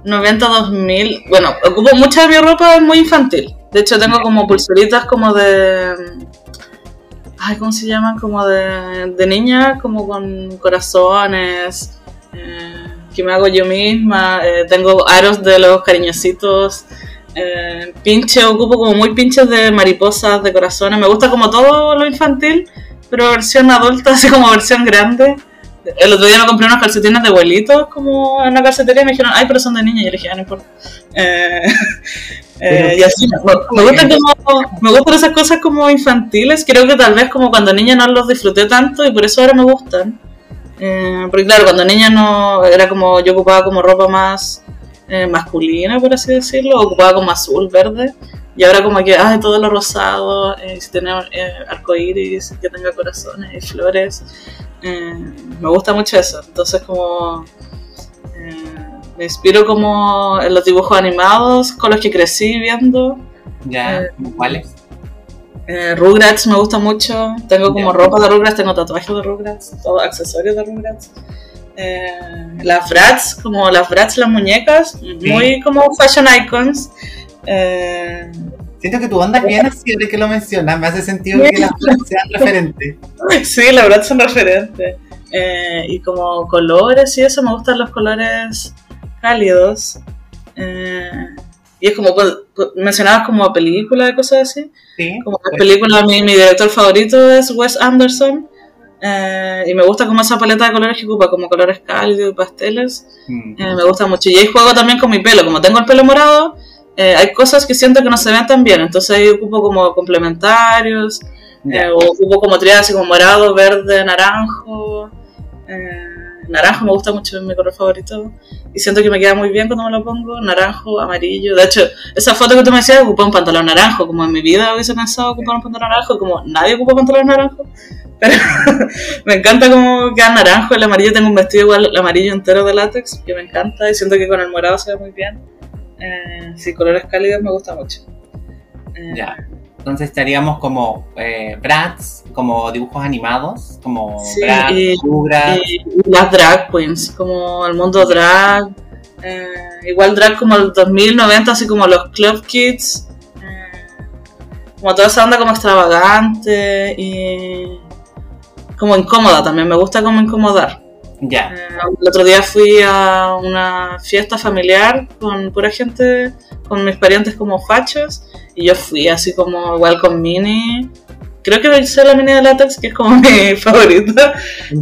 90, 2000. Bueno, ocupo mucha de mi ropa muy infantil. De hecho, tengo como pulseritas como de. Ay, ¿cómo se llaman? Como de, de niña, como con corazones. Que me hago yo misma. Eh, tengo aros de los cariñositos. Eh, pinche, ocupo como muy pinches de mariposas, de corazones. Me gusta como todo lo infantil, pero versión adulta, así como versión grande. El otro día me compré unos calcetines de abuelitos como en una calcetería y me dijeron, ay, pero son de niña. Y yo le dije, ah, no importa. Eh, eh, y así, me, gustan como, me gustan esas cosas como infantiles. Creo que tal vez como cuando niña no los disfruté tanto y por eso ahora me gustan. Eh, porque claro, cuando niña no, era como, yo ocupaba como ropa más masculina, por así decirlo, ocupaba como azul, verde. Y ahora como que, ay, todo lo rosado, si tiene arcoíris, que tenga corazones y flores. Eh, me gusta mucho eso. Entonces como eh, me inspiro como en los dibujos animados con los que crecí viendo. Ya, eh. Rugrats me gusta mucho. Tengo como ropa de Rugrats, tengo tatuajes de Rugrats, todo accesorios de Rugrats. las Frats, como las Frats, las muñecas, muy como fashion icons. Siento que tu onda es bien así de que lo mencionas, me hace sentido que las Bratz sean referentes. Sí, las Bratz son referentes. Eh, y como colores y eso, me gustan los colores cálidos. Eh, y es como, pues, mencionabas como películas y cosas así. Sí. Como pues. película, mi, mi, director favorito es Wes Anderson. Eh, y me gusta como esa paleta de colores que ocupa, como colores cálidos y pasteles. Mm. me gusta mucho. Y ahí juego también con mi pelo. Como tengo el pelo morado, eh, hay cosas que siento que no se ven tan bien, entonces ahí ocupo como complementarios, eh, o ocupo como triadas como morado, verde, naranjo. Eh, naranjo me gusta mucho, es mi color favorito. Y siento que me queda muy bien cuando me lo pongo. Naranjo, amarillo. De hecho, esa foto que tú me decías, ocupé un pantalón naranjo. Como en mi vida hubiese pensado ocupar un pantalón naranjo, como nadie ocupa pantalón naranjo. Pero me encanta como queda naranjo. El amarillo tengo un vestido igual, el amarillo entero de látex, que me encanta. Y siento que con el morado se ve muy bien. Eh, sí, colores cálidos me gusta mucho. Eh, ya. Entonces estaríamos como eh, Bratz, como dibujos animados, como sí, Bratz, las drag queens, como el mundo drag. Eh, igual drag como el 2090, así como los club kids. como toda esa onda como extravagante y como incómoda también. Me gusta como incomodar. Ya. Eh, el otro día fui a una fiesta familiar con pura gente, con mis parientes como fachos, y yo fui así como igual con mini. Creo que hice la mini de látex, que es como mi favorita.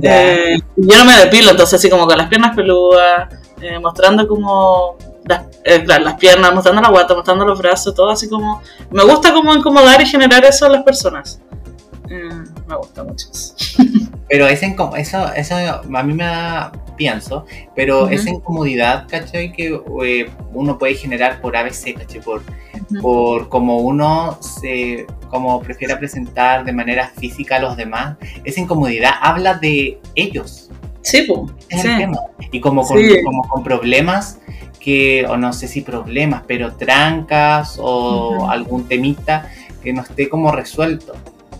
Eh, yo no me depilo, entonces así como con las piernas peludas, eh, mostrando como las, las, piernas, mostrando la guata, mostrando los brazos, todo así como... Me gusta como incomodar y generar eso a las personas. me gusta mucho eso. Pero esa eso, eso a mí me da, pienso, pero esa incomodidad, ¿cachai? Que eh, uno puede generar por ABC, ¿cachai? Por, por como uno se, como prefiere presentar de manera física a los demás, esa incomodidad habla de ellos. Sí, pues. Es el tema. Y como con, como con problemas que, o no sé si problemas, pero trancas o algún temita que no esté como resuelto.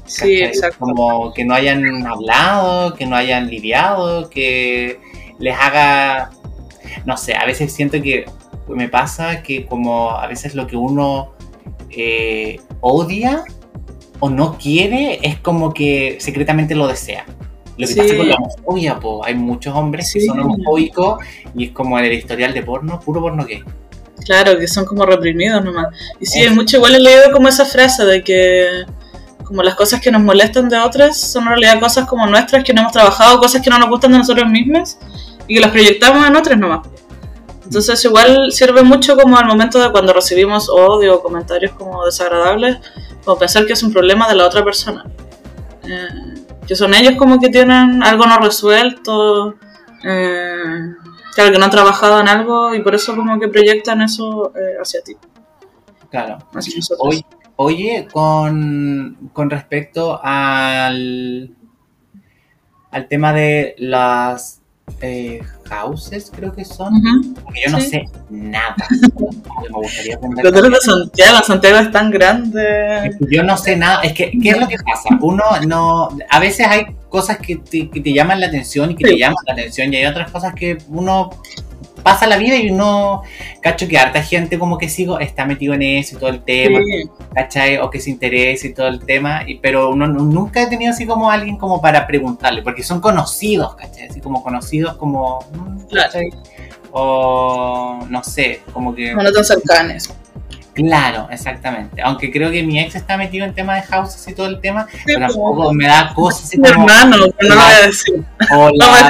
Sí, exacto. Como que no hayan hablado, que no hayan lidiado, que les haga, no sé, a veces siento que me pasa que como a veces lo que uno eh, odia o no quiere es como que secretamente lo desea. Lo que Sí. pasa con la homofobia, po. hay muchos hombres que son homofóbicos y es como el historial de porno, puro porno gay. Claro, que son como reprimidos nomás. Y sí, hay mucho igual he leído como esa frase de que como las cosas que nos molestan de otras son en realidad cosas como nuestras que no hemos trabajado, cosas que no nos gustan de nosotros mismos y que las proyectamos en otras nomás. Entonces igual sirve mucho como al momento de cuando recibimos odio o comentarios como desagradables, como pensar que es un problema de la otra persona. Eh, que son ellos como que tienen algo no resuelto, eh, claro, que no han trabajado en algo y por eso como que proyectan eso eh, hacia ti, Claro. hacia. Oye, oye, con, con respecto al, al tema de las eh, houses, creo que son, porque yo no Sí. sé nada. Me gustaría eres de. Santiago, Santiago es tan grande. Yo no sé nada, es que, ¿qué es lo que pasa? Uno no, a veces hay cosas que te, que te llaman la atención y que Sí. te llaman la atención y hay otras cosas que uno pasa la vida y no, cacho que harta gente como que sigo, está metido en eso y todo el tema, Sí. ¿cachai? O que se interese y todo el tema, y, pero uno nu- nunca he tenido así como alguien como para preguntarle, porque son conocidos, ¿cachai? Así como conocidos como, mm. ¿cachai? O no sé, como que... No tan cercanos. Claro, exactamente. Aunque creo que mi ex está metido en tema de houses y todo el tema, Sí, pero como- tampoco me da cosas Mi como, hermano, pero no lo voy a decir. hola,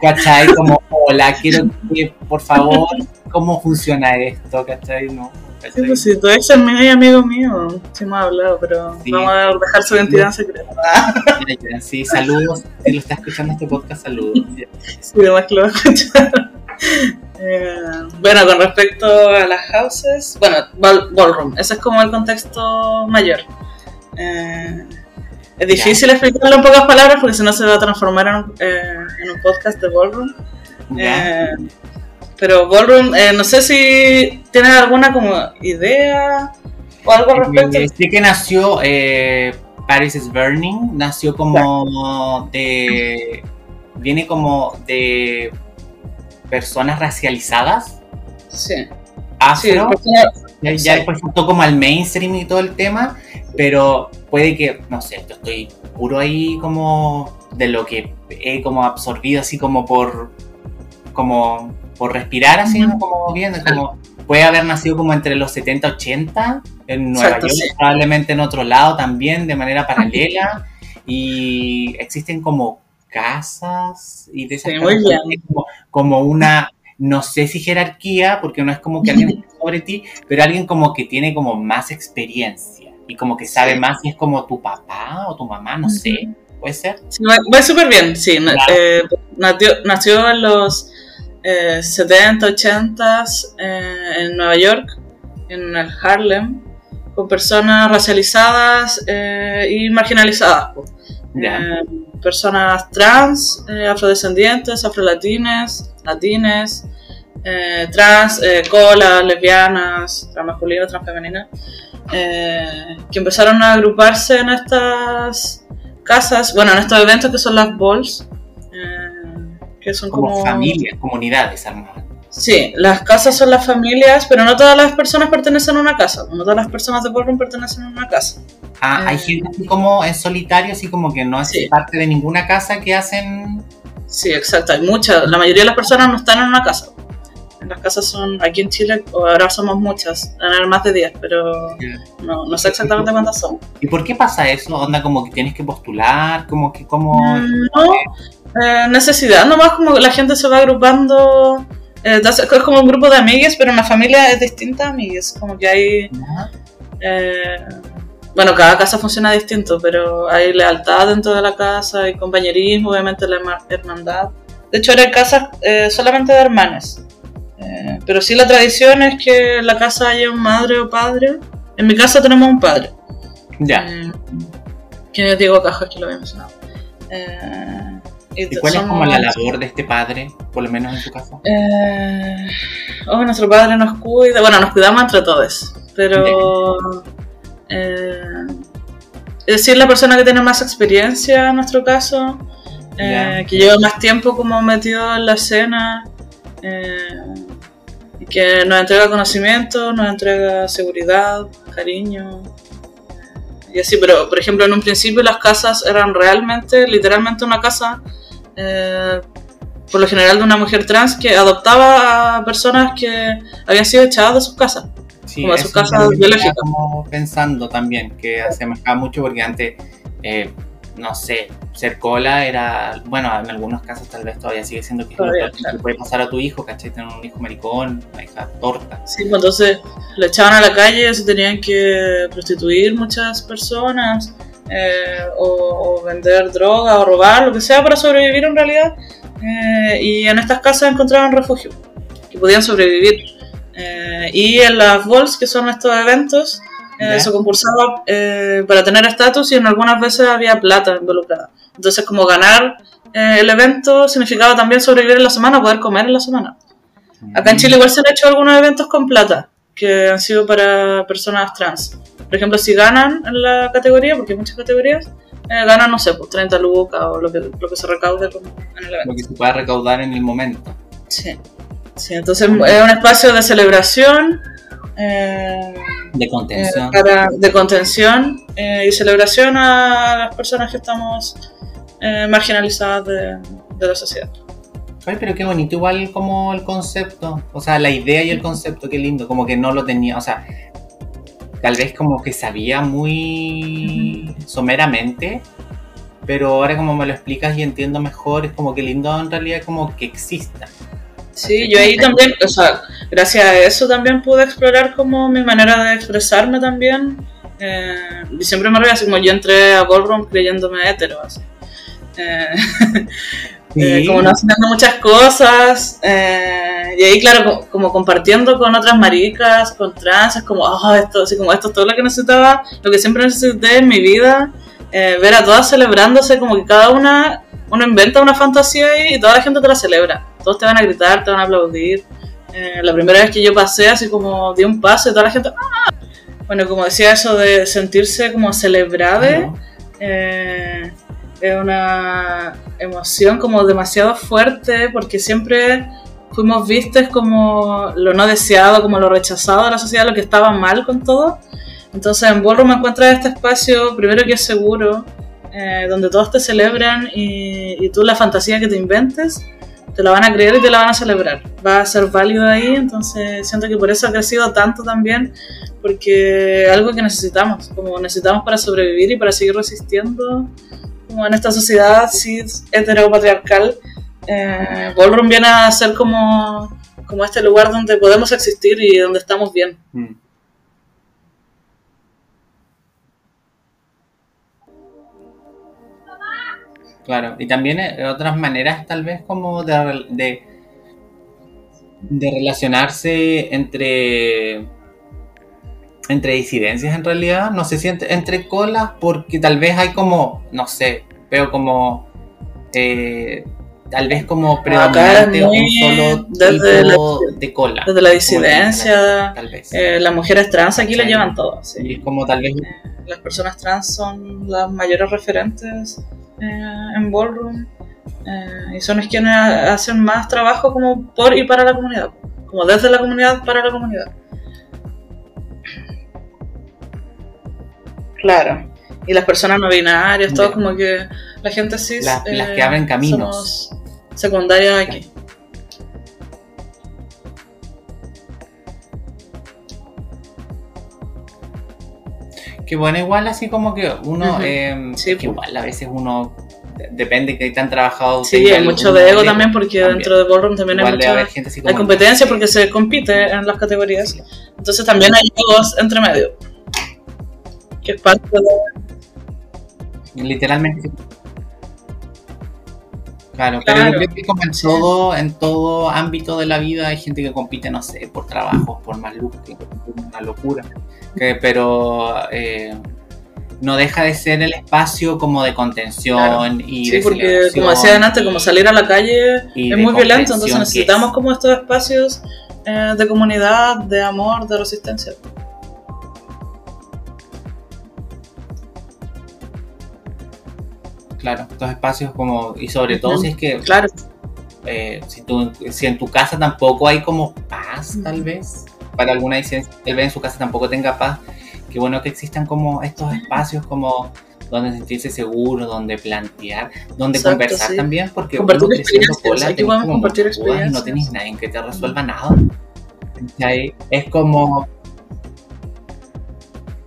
¿cachai? Como, hola, quiero que, por favor, ¿cómo funciona esto? ¿cachai? No, Sí, pues si tu ex es muy amigo mío, sí hemos hablado, pero Sí. vamos a dejar su identidad en secreto. Ya, ya, Sí, saludos. Si lo está escuchando este podcast, saludos. Sí, además que lo va a escuchar. Eh, bueno, con respecto a las houses, bueno, ball- ballroom, ese es como el contexto mayor. Eh, es difícil explicarlo en pocas palabras porque si no se va a transformar en un, eh, en un podcast de ballroom. Eh, pero ballroom, eh, no sé si tienes alguna como idea o algo al respecto. Eh, Sé que nació Paris is Burning, nació como de. Viene como de personas racializadas, Sí, sí, afro. Ya, ya Sí. después saltó como al mainstream y todo el tema, pero puede que, no sé, yo estoy puro ahí como de lo que he como absorbido así como por como por respirar así. Ujú. como viendo, como puede haber nacido como entre los 70 80 en Nueva Exacto, York, sí. probablemente en otro lado también de manera paralela y existen como casas y de esas Sí, casas como, como una no sé si jerarquía, porque no es como que alguien sobre ti, pero alguien como que tiene como más experiencia y como que sabe Sí. más si es como tu papá o tu mamá, no sé, puede ser. Sí, va, súper bien, sí. Claro. eh, nació, nació en los eh, 70, 80 eh, en Nueva York, en el Harlem, con personas racializadas eh, y marginalizadas. personas trans, afrodescendientes, afrolatines, latines, eh, trans, eh, colas, lesbianas, transmasculinas, transfemeninas, eh, que empezaron a agruparse en estas casas, bueno, en estos eventos que son las balls, eh, que son Como, como... familias, comunidades armadas. Sí, las casas son las familias, pero no todas las personas pertenecen a una casa, no todas las personas de ballroom pertenecen a una casa. Ah, hay gente así como en solitario, así como que no es Sí. parte de ninguna casa que hacen. Sí, exacto, hay muchas, la mayoría de las personas no están en una casa. Las casas son, aquí en Chile, ahora somos muchas, haber más de 10, pero no, no sé exactamente cuántas son. ¿Y por qué pasa eso? Onda como que tienes que postular, como que como... No, eh, necesidad, nomás como la gente se va agrupando, eh, es como un grupo de amigues, pero en la familia es distinta a amigues, como que hay, eh, bueno, cada casa funciona distinto, pero hay lealtad dentro de la casa, hay compañerismo, obviamente la herma- hermandad. De hecho, hay casas eh, solamente de hermanas, Eh, pero sí la tradición es que en la casa haya un madre o padre. En mi casa tenemos un padre. Ya. Eh, que es Diego Cajas, que lo había mencionado. Eh, ¿Y cuál es como la labor de este padre, por lo menos en tu casa? Eh, oh, nuestro padre nos cuida. Bueno, nos cuidamos entre todos. Pero. eh, es decir, la persona que tiene más experiencia en nuestro caso, que lleva más tiempo como metido en la escena, eh, que nos entrega conocimiento, nos entrega seguridad, cariño. Y así, pero por ejemplo, en un principio las casas eran realmente, literalmente una casa, eh, por lo general de una mujer trans que adoptaba a personas que habían sido echadas de sus casas. Sí, Como a eso su casa también biológica. estaba como pensando también, que asemejaba mucho porque antes, eh, no sé, ser cola era, bueno, en algunos casos tal vez todavía sigue siendo que es lo Todavía, puede pasar a tu hijo, ¿cachai? Tener un hijo maricón, una hija torta. Sí, pues entonces le echaban a la calle, se tenían que prostituir muchas personas, eh, o, o vender droga, o robar, lo que sea para sobrevivir en realidad. Eh, y en estas casas encontraban refugio, que podían sobrevivir. Eh, y en las Vols, que son estos eventos, eh, se concursaba eh, para tener estatus y en algunas veces había plata involucrada. Entonces, como ganar eh, el evento significaba también sobrevivir en la semana, poder comer en la semana. Acá en Chile igual se han hecho algunos eventos con plata que han sido para personas trans. Por ejemplo, si ganan en la categoría, porque hay muchas categorías, eh, ganan, no sé, pues 30 lucas o lo que, lo que se recaude en el evento. Lo que se pueda recaudar en el momento. Sí. sí, entonces es un espacio de celebración, eh, De eh, contención. para- de contención eh, y celebración a las personas que estamos eh, marginalizadas de, de la sociedad. Ay, pero qué bonito, igual como el concepto, o sea, la idea y el concepto, qué lindo, como que no lo tenía, o sea, tal vez como que sabía muy someramente, pero ahora como me lo explicas y entiendo mejor, es como que lindo en realidad como que exista. Sí, yo ahí también, o sea, gracias a eso también pude explorar como mi manera de expresarme también. Eh, y siempre me río así como yo entré a Ballroom creyéndome hetero, así. Eh, eh, como no haciendo muchas cosas. y ahí, claro, co- como, compartiendo con otras maricas, con trans, es como, ah, esto, así como esto es todo lo que necesitaba, lo que siempre necesité en mi vida. ver a todas celebrándose, como que cada una, uno inventa una fantasía ahí y toda la gente te la celebra. Todos te van a gritar, te van a aplaudir. Eh, la primera vez que yo pasé, así como di un paso y toda la gente, ¡ah! Bueno, como decía eso de sentirse como celebrada, ¿no? eh, es una emoción como demasiado fuerte porque siempre fuimos vistes como lo no deseado, como lo rechazado de la sociedad, lo que estaba mal con todo. Entonces en Ballroom encuentras este espacio, primero que es seguro, eh, donde todos te celebran y, y tú la fantasía que te inventes, te la van a creer y te la van a celebrar. Va a ser válido ahí, entonces siento que por eso ha crecido tanto también, porque es algo que necesitamos, como necesitamos para sobrevivir y para seguir resistiendo como en esta sociedad cis heteropatriarcal. Eh, Ballroom viene a ser como, como este lugar donde podemos existir y donde estamos bien. Mm. Claro, y también eh, otras maneras tal vez como de, rel- de, de relacionarse entre entre disidencias en realidad, no sé si entre, entre colas, porque tal vez hay como, no sé, veo como eh, tal vez como predominante un solo desde tipo de cola. Desde la disidencia, Tal vez. eh, las mujeres trans aquí lo Sí. llevan todo. sí. Y es como tal vez Las personas trans son las mayores referentes eh, en Ballroom eh, y son quienes hacen más trabajo como por y para la comunidad, como desde la comunidad para la comunidad. Claro. Y las personas no binarias, todo como que la gente cis. Las- las eh, que abren caminos. somos secundarias aquí. Que bueno, igual así como que uno, eh, Sí, que pues. igual a veces uno, de- depende que tan trabajado. Sí, hay mucho de ego también porque también. dentro de Ballroom también hay Igual mucha haber gente así hay como- competencia porque se compite en las categorías. Entonces también hay egos entre medio. Que es parte de... Literalmente. Claro, Claro. pero yo creo que como en todo, en todo ámbito de la vida hay gente que compite, no sé, por trabajo, por más lucro, que es una locura. Que- pero eh, no deja de ser el espacio como de contención y Sí, de porque como decía antes, como salir a la calle es muy violento, entonces necesitamos es. como estos espacios eh, de comunidad, de amor, de resistencia. Claro, estos espacios como, y sobre todo si es que, Claro, eh, si, tú, si en tu casa tampoco hay como paz, tal vez, para alguna licencia, tal vez en su casa tampoco tenga paz, qué bueno que existan como estos espacios como donde sentirse seguro, donde plantear, donde Exacto, conversar sí. también, porque Compartir uno creciendo aquí tenés compartir no tenéis nadie que te resuelva nada. ¿Cachai? Es como...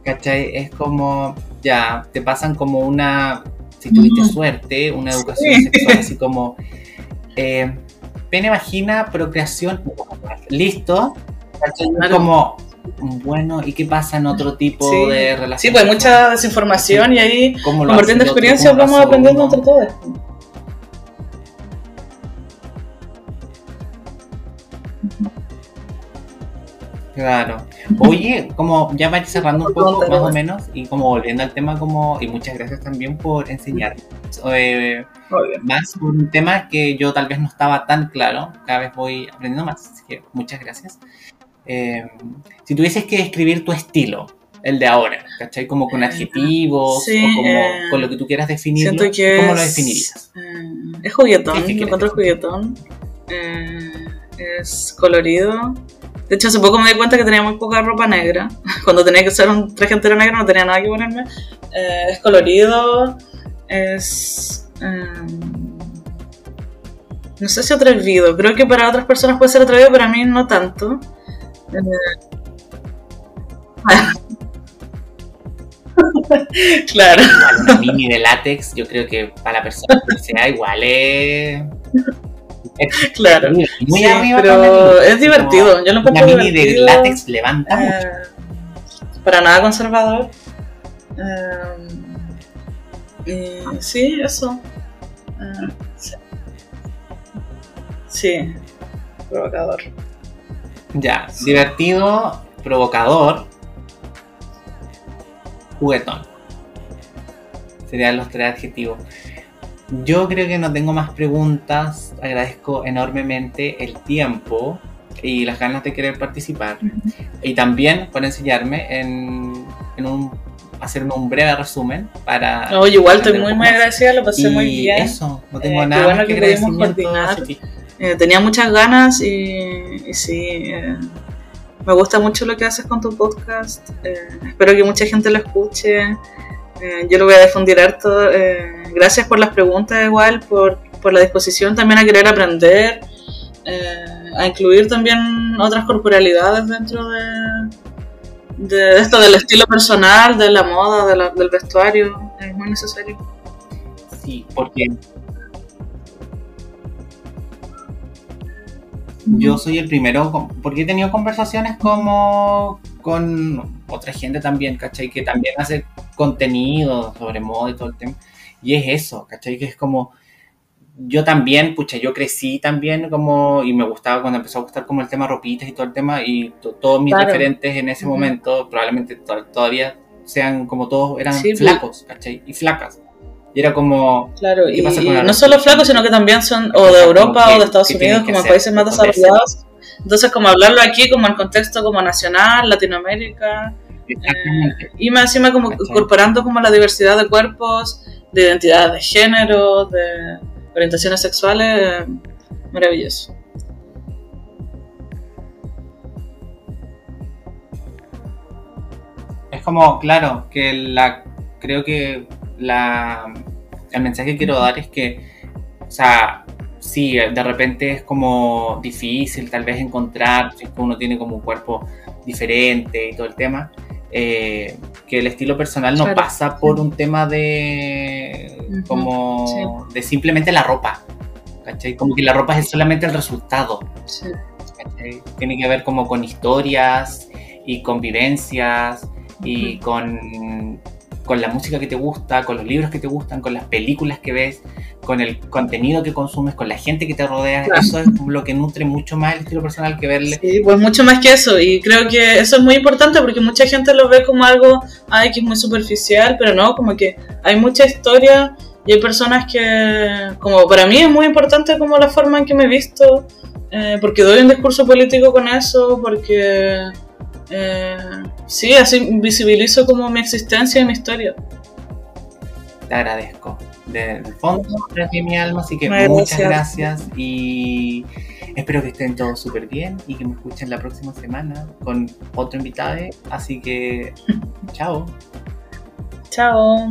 ¿Cachai? Es como... Ya, te pasan como una... Si tuviste suerte, una educación Sí. sexual así como... eh, pene, vagina, procreación, listo. Como... Bueno, ¿y qué pasa en otro tipo Sí. de relación? sí, pues mucha desinformación y ahí ¿Cómo lo compartiendo experiencias ¿Cómo lo vamos aprendiendo entre todos. Claro. Oye, como ya va cerrando un poco más o menos y como volviendo al tema como y muchas gracias también por enseñar eh, más sobre un tema que yo tal vez no estaba tan claro. Cada vez voy aprendiendo más. Así que muchas gracias. Eh, si tuvieses que describir tu estilo, el de ahora, ¿cachai? Como con adjetivos Sí, o como eh, con lo que tú quieras definirlo, ¿cómo lo es, definirías? eh, es juguetón, ¿Qué- qué lo encuentro juguetón. eh, es colorido. De hecho, hace poco me di cuenta que tenía muy poca ropa negra. Cuando tenía que usar un traje entero negro no tenía nada que ponerme. Eh, es colorido. Es... eh, no sé si atrevido. Creo que para otras personas puede ser atrevido, pero a mí no tanto. Eh, claro. Igual una mini de látex, yo creo que para la persona que sea igual es... es Claro. muy Sí, arriba pero es divertido. Yo lo Una encuentro mini de divertido. látex levanta mucho. Eh, para nada conservador. Eh, y sí, eso. Eh, sí. Sí, provocador. Ya, divertido, provocador, juguetón. Serían los tres adjetivos. Yo creo que no tengo más preguntas. Agradezco enormemente el tiempo y las ganas de querer participar. Y también por enseñarme en, en un, hacer un breve resumen para... Oye, igual estoy muy, muy agradecida, lo pasé Y muy bien. eso, no tengo Eh, nada bueno que coordinar. Eh, tenía muchas ganas y, y sí, eh, me gusta mucho lo que haces con tu podcast. Eh, espero que mucha gente lo escuche. Yo lo voy a difundir harto. Eh, gracias por las preguntas igual, por, por la disposición también a querer aprender, eh, a incluir también otras corporalidades dentro de, de esto del estilo personal, de la moda, de la- del vestuario. Es muy necesario. Sí, porque yo soy el primero, porque he tenido conversaciones como con otra gente también, ¿cachai? Que también hace contenido sobre moda y todo el tema. Y es eso, ¿cachai? Que es como, yo también, pucha, yo crecí también como, y me gustaba cuando empezó a gustar como el tema ropitas y todo el tema, y to- todos mis Claro. referentes en ese Ujú. momento probablemente to- todavía sean como todos, eran Sí, pues. flacos, ¿cachai? Y flacas. Y era como, Claro, ¿Qué y, pasa con la no solo flacos, sino que también son o de Europa que- o de Estados Unidos, como ser, países más desarrollados. Entonces, como hablarlo aquí como en contexto como nacional, Latinoamérica, exactamente. y más encima como ¿Cachai? incorporando como la diversidad de cuerpos, de identidad de género, de orientaciones sexuales, maravilloso. Es como, claro, que la creo que la el mensaje que quiero dar es que, o sea, sí, de repente es como difícil tal vez encontrar, si uno tiene como un cuerpo diferente y todo el tema, eh, que el estilo personal no Claro. pasa por un tema de como de simplemente la ropa, ¿cachai? Como que la ropa es solamente el resultado. Sí. ¿cachai? Tiene que ver como con historias y con vivencias y con, con la música que te gusta, con los libros que te gustan, con las películas que ves, con el contenido que consumes, con la gente que te rodea. Claro. Eso es lo que nutre mucho más el estilo personal que verle. Sí, pues mucho más que eso, y creo que eso es muy importante porque mucha gente lo ve como algo, ay, que es muy superficial, pero no, como que hay mucha historia y hay personas que, como para mí es muy importante como la forma en que me he visto, eh, porque doy un discurso político con eso, porque eh, sí, así visibilizo como mi existencia y mi historia. Te agradezco. de- del fondo de mi alma, así que Muchas muchas gracias. gracias y espero que estén todos súper bien y que me escuchen la próxima semana con otro invitado, así que chao. Chao.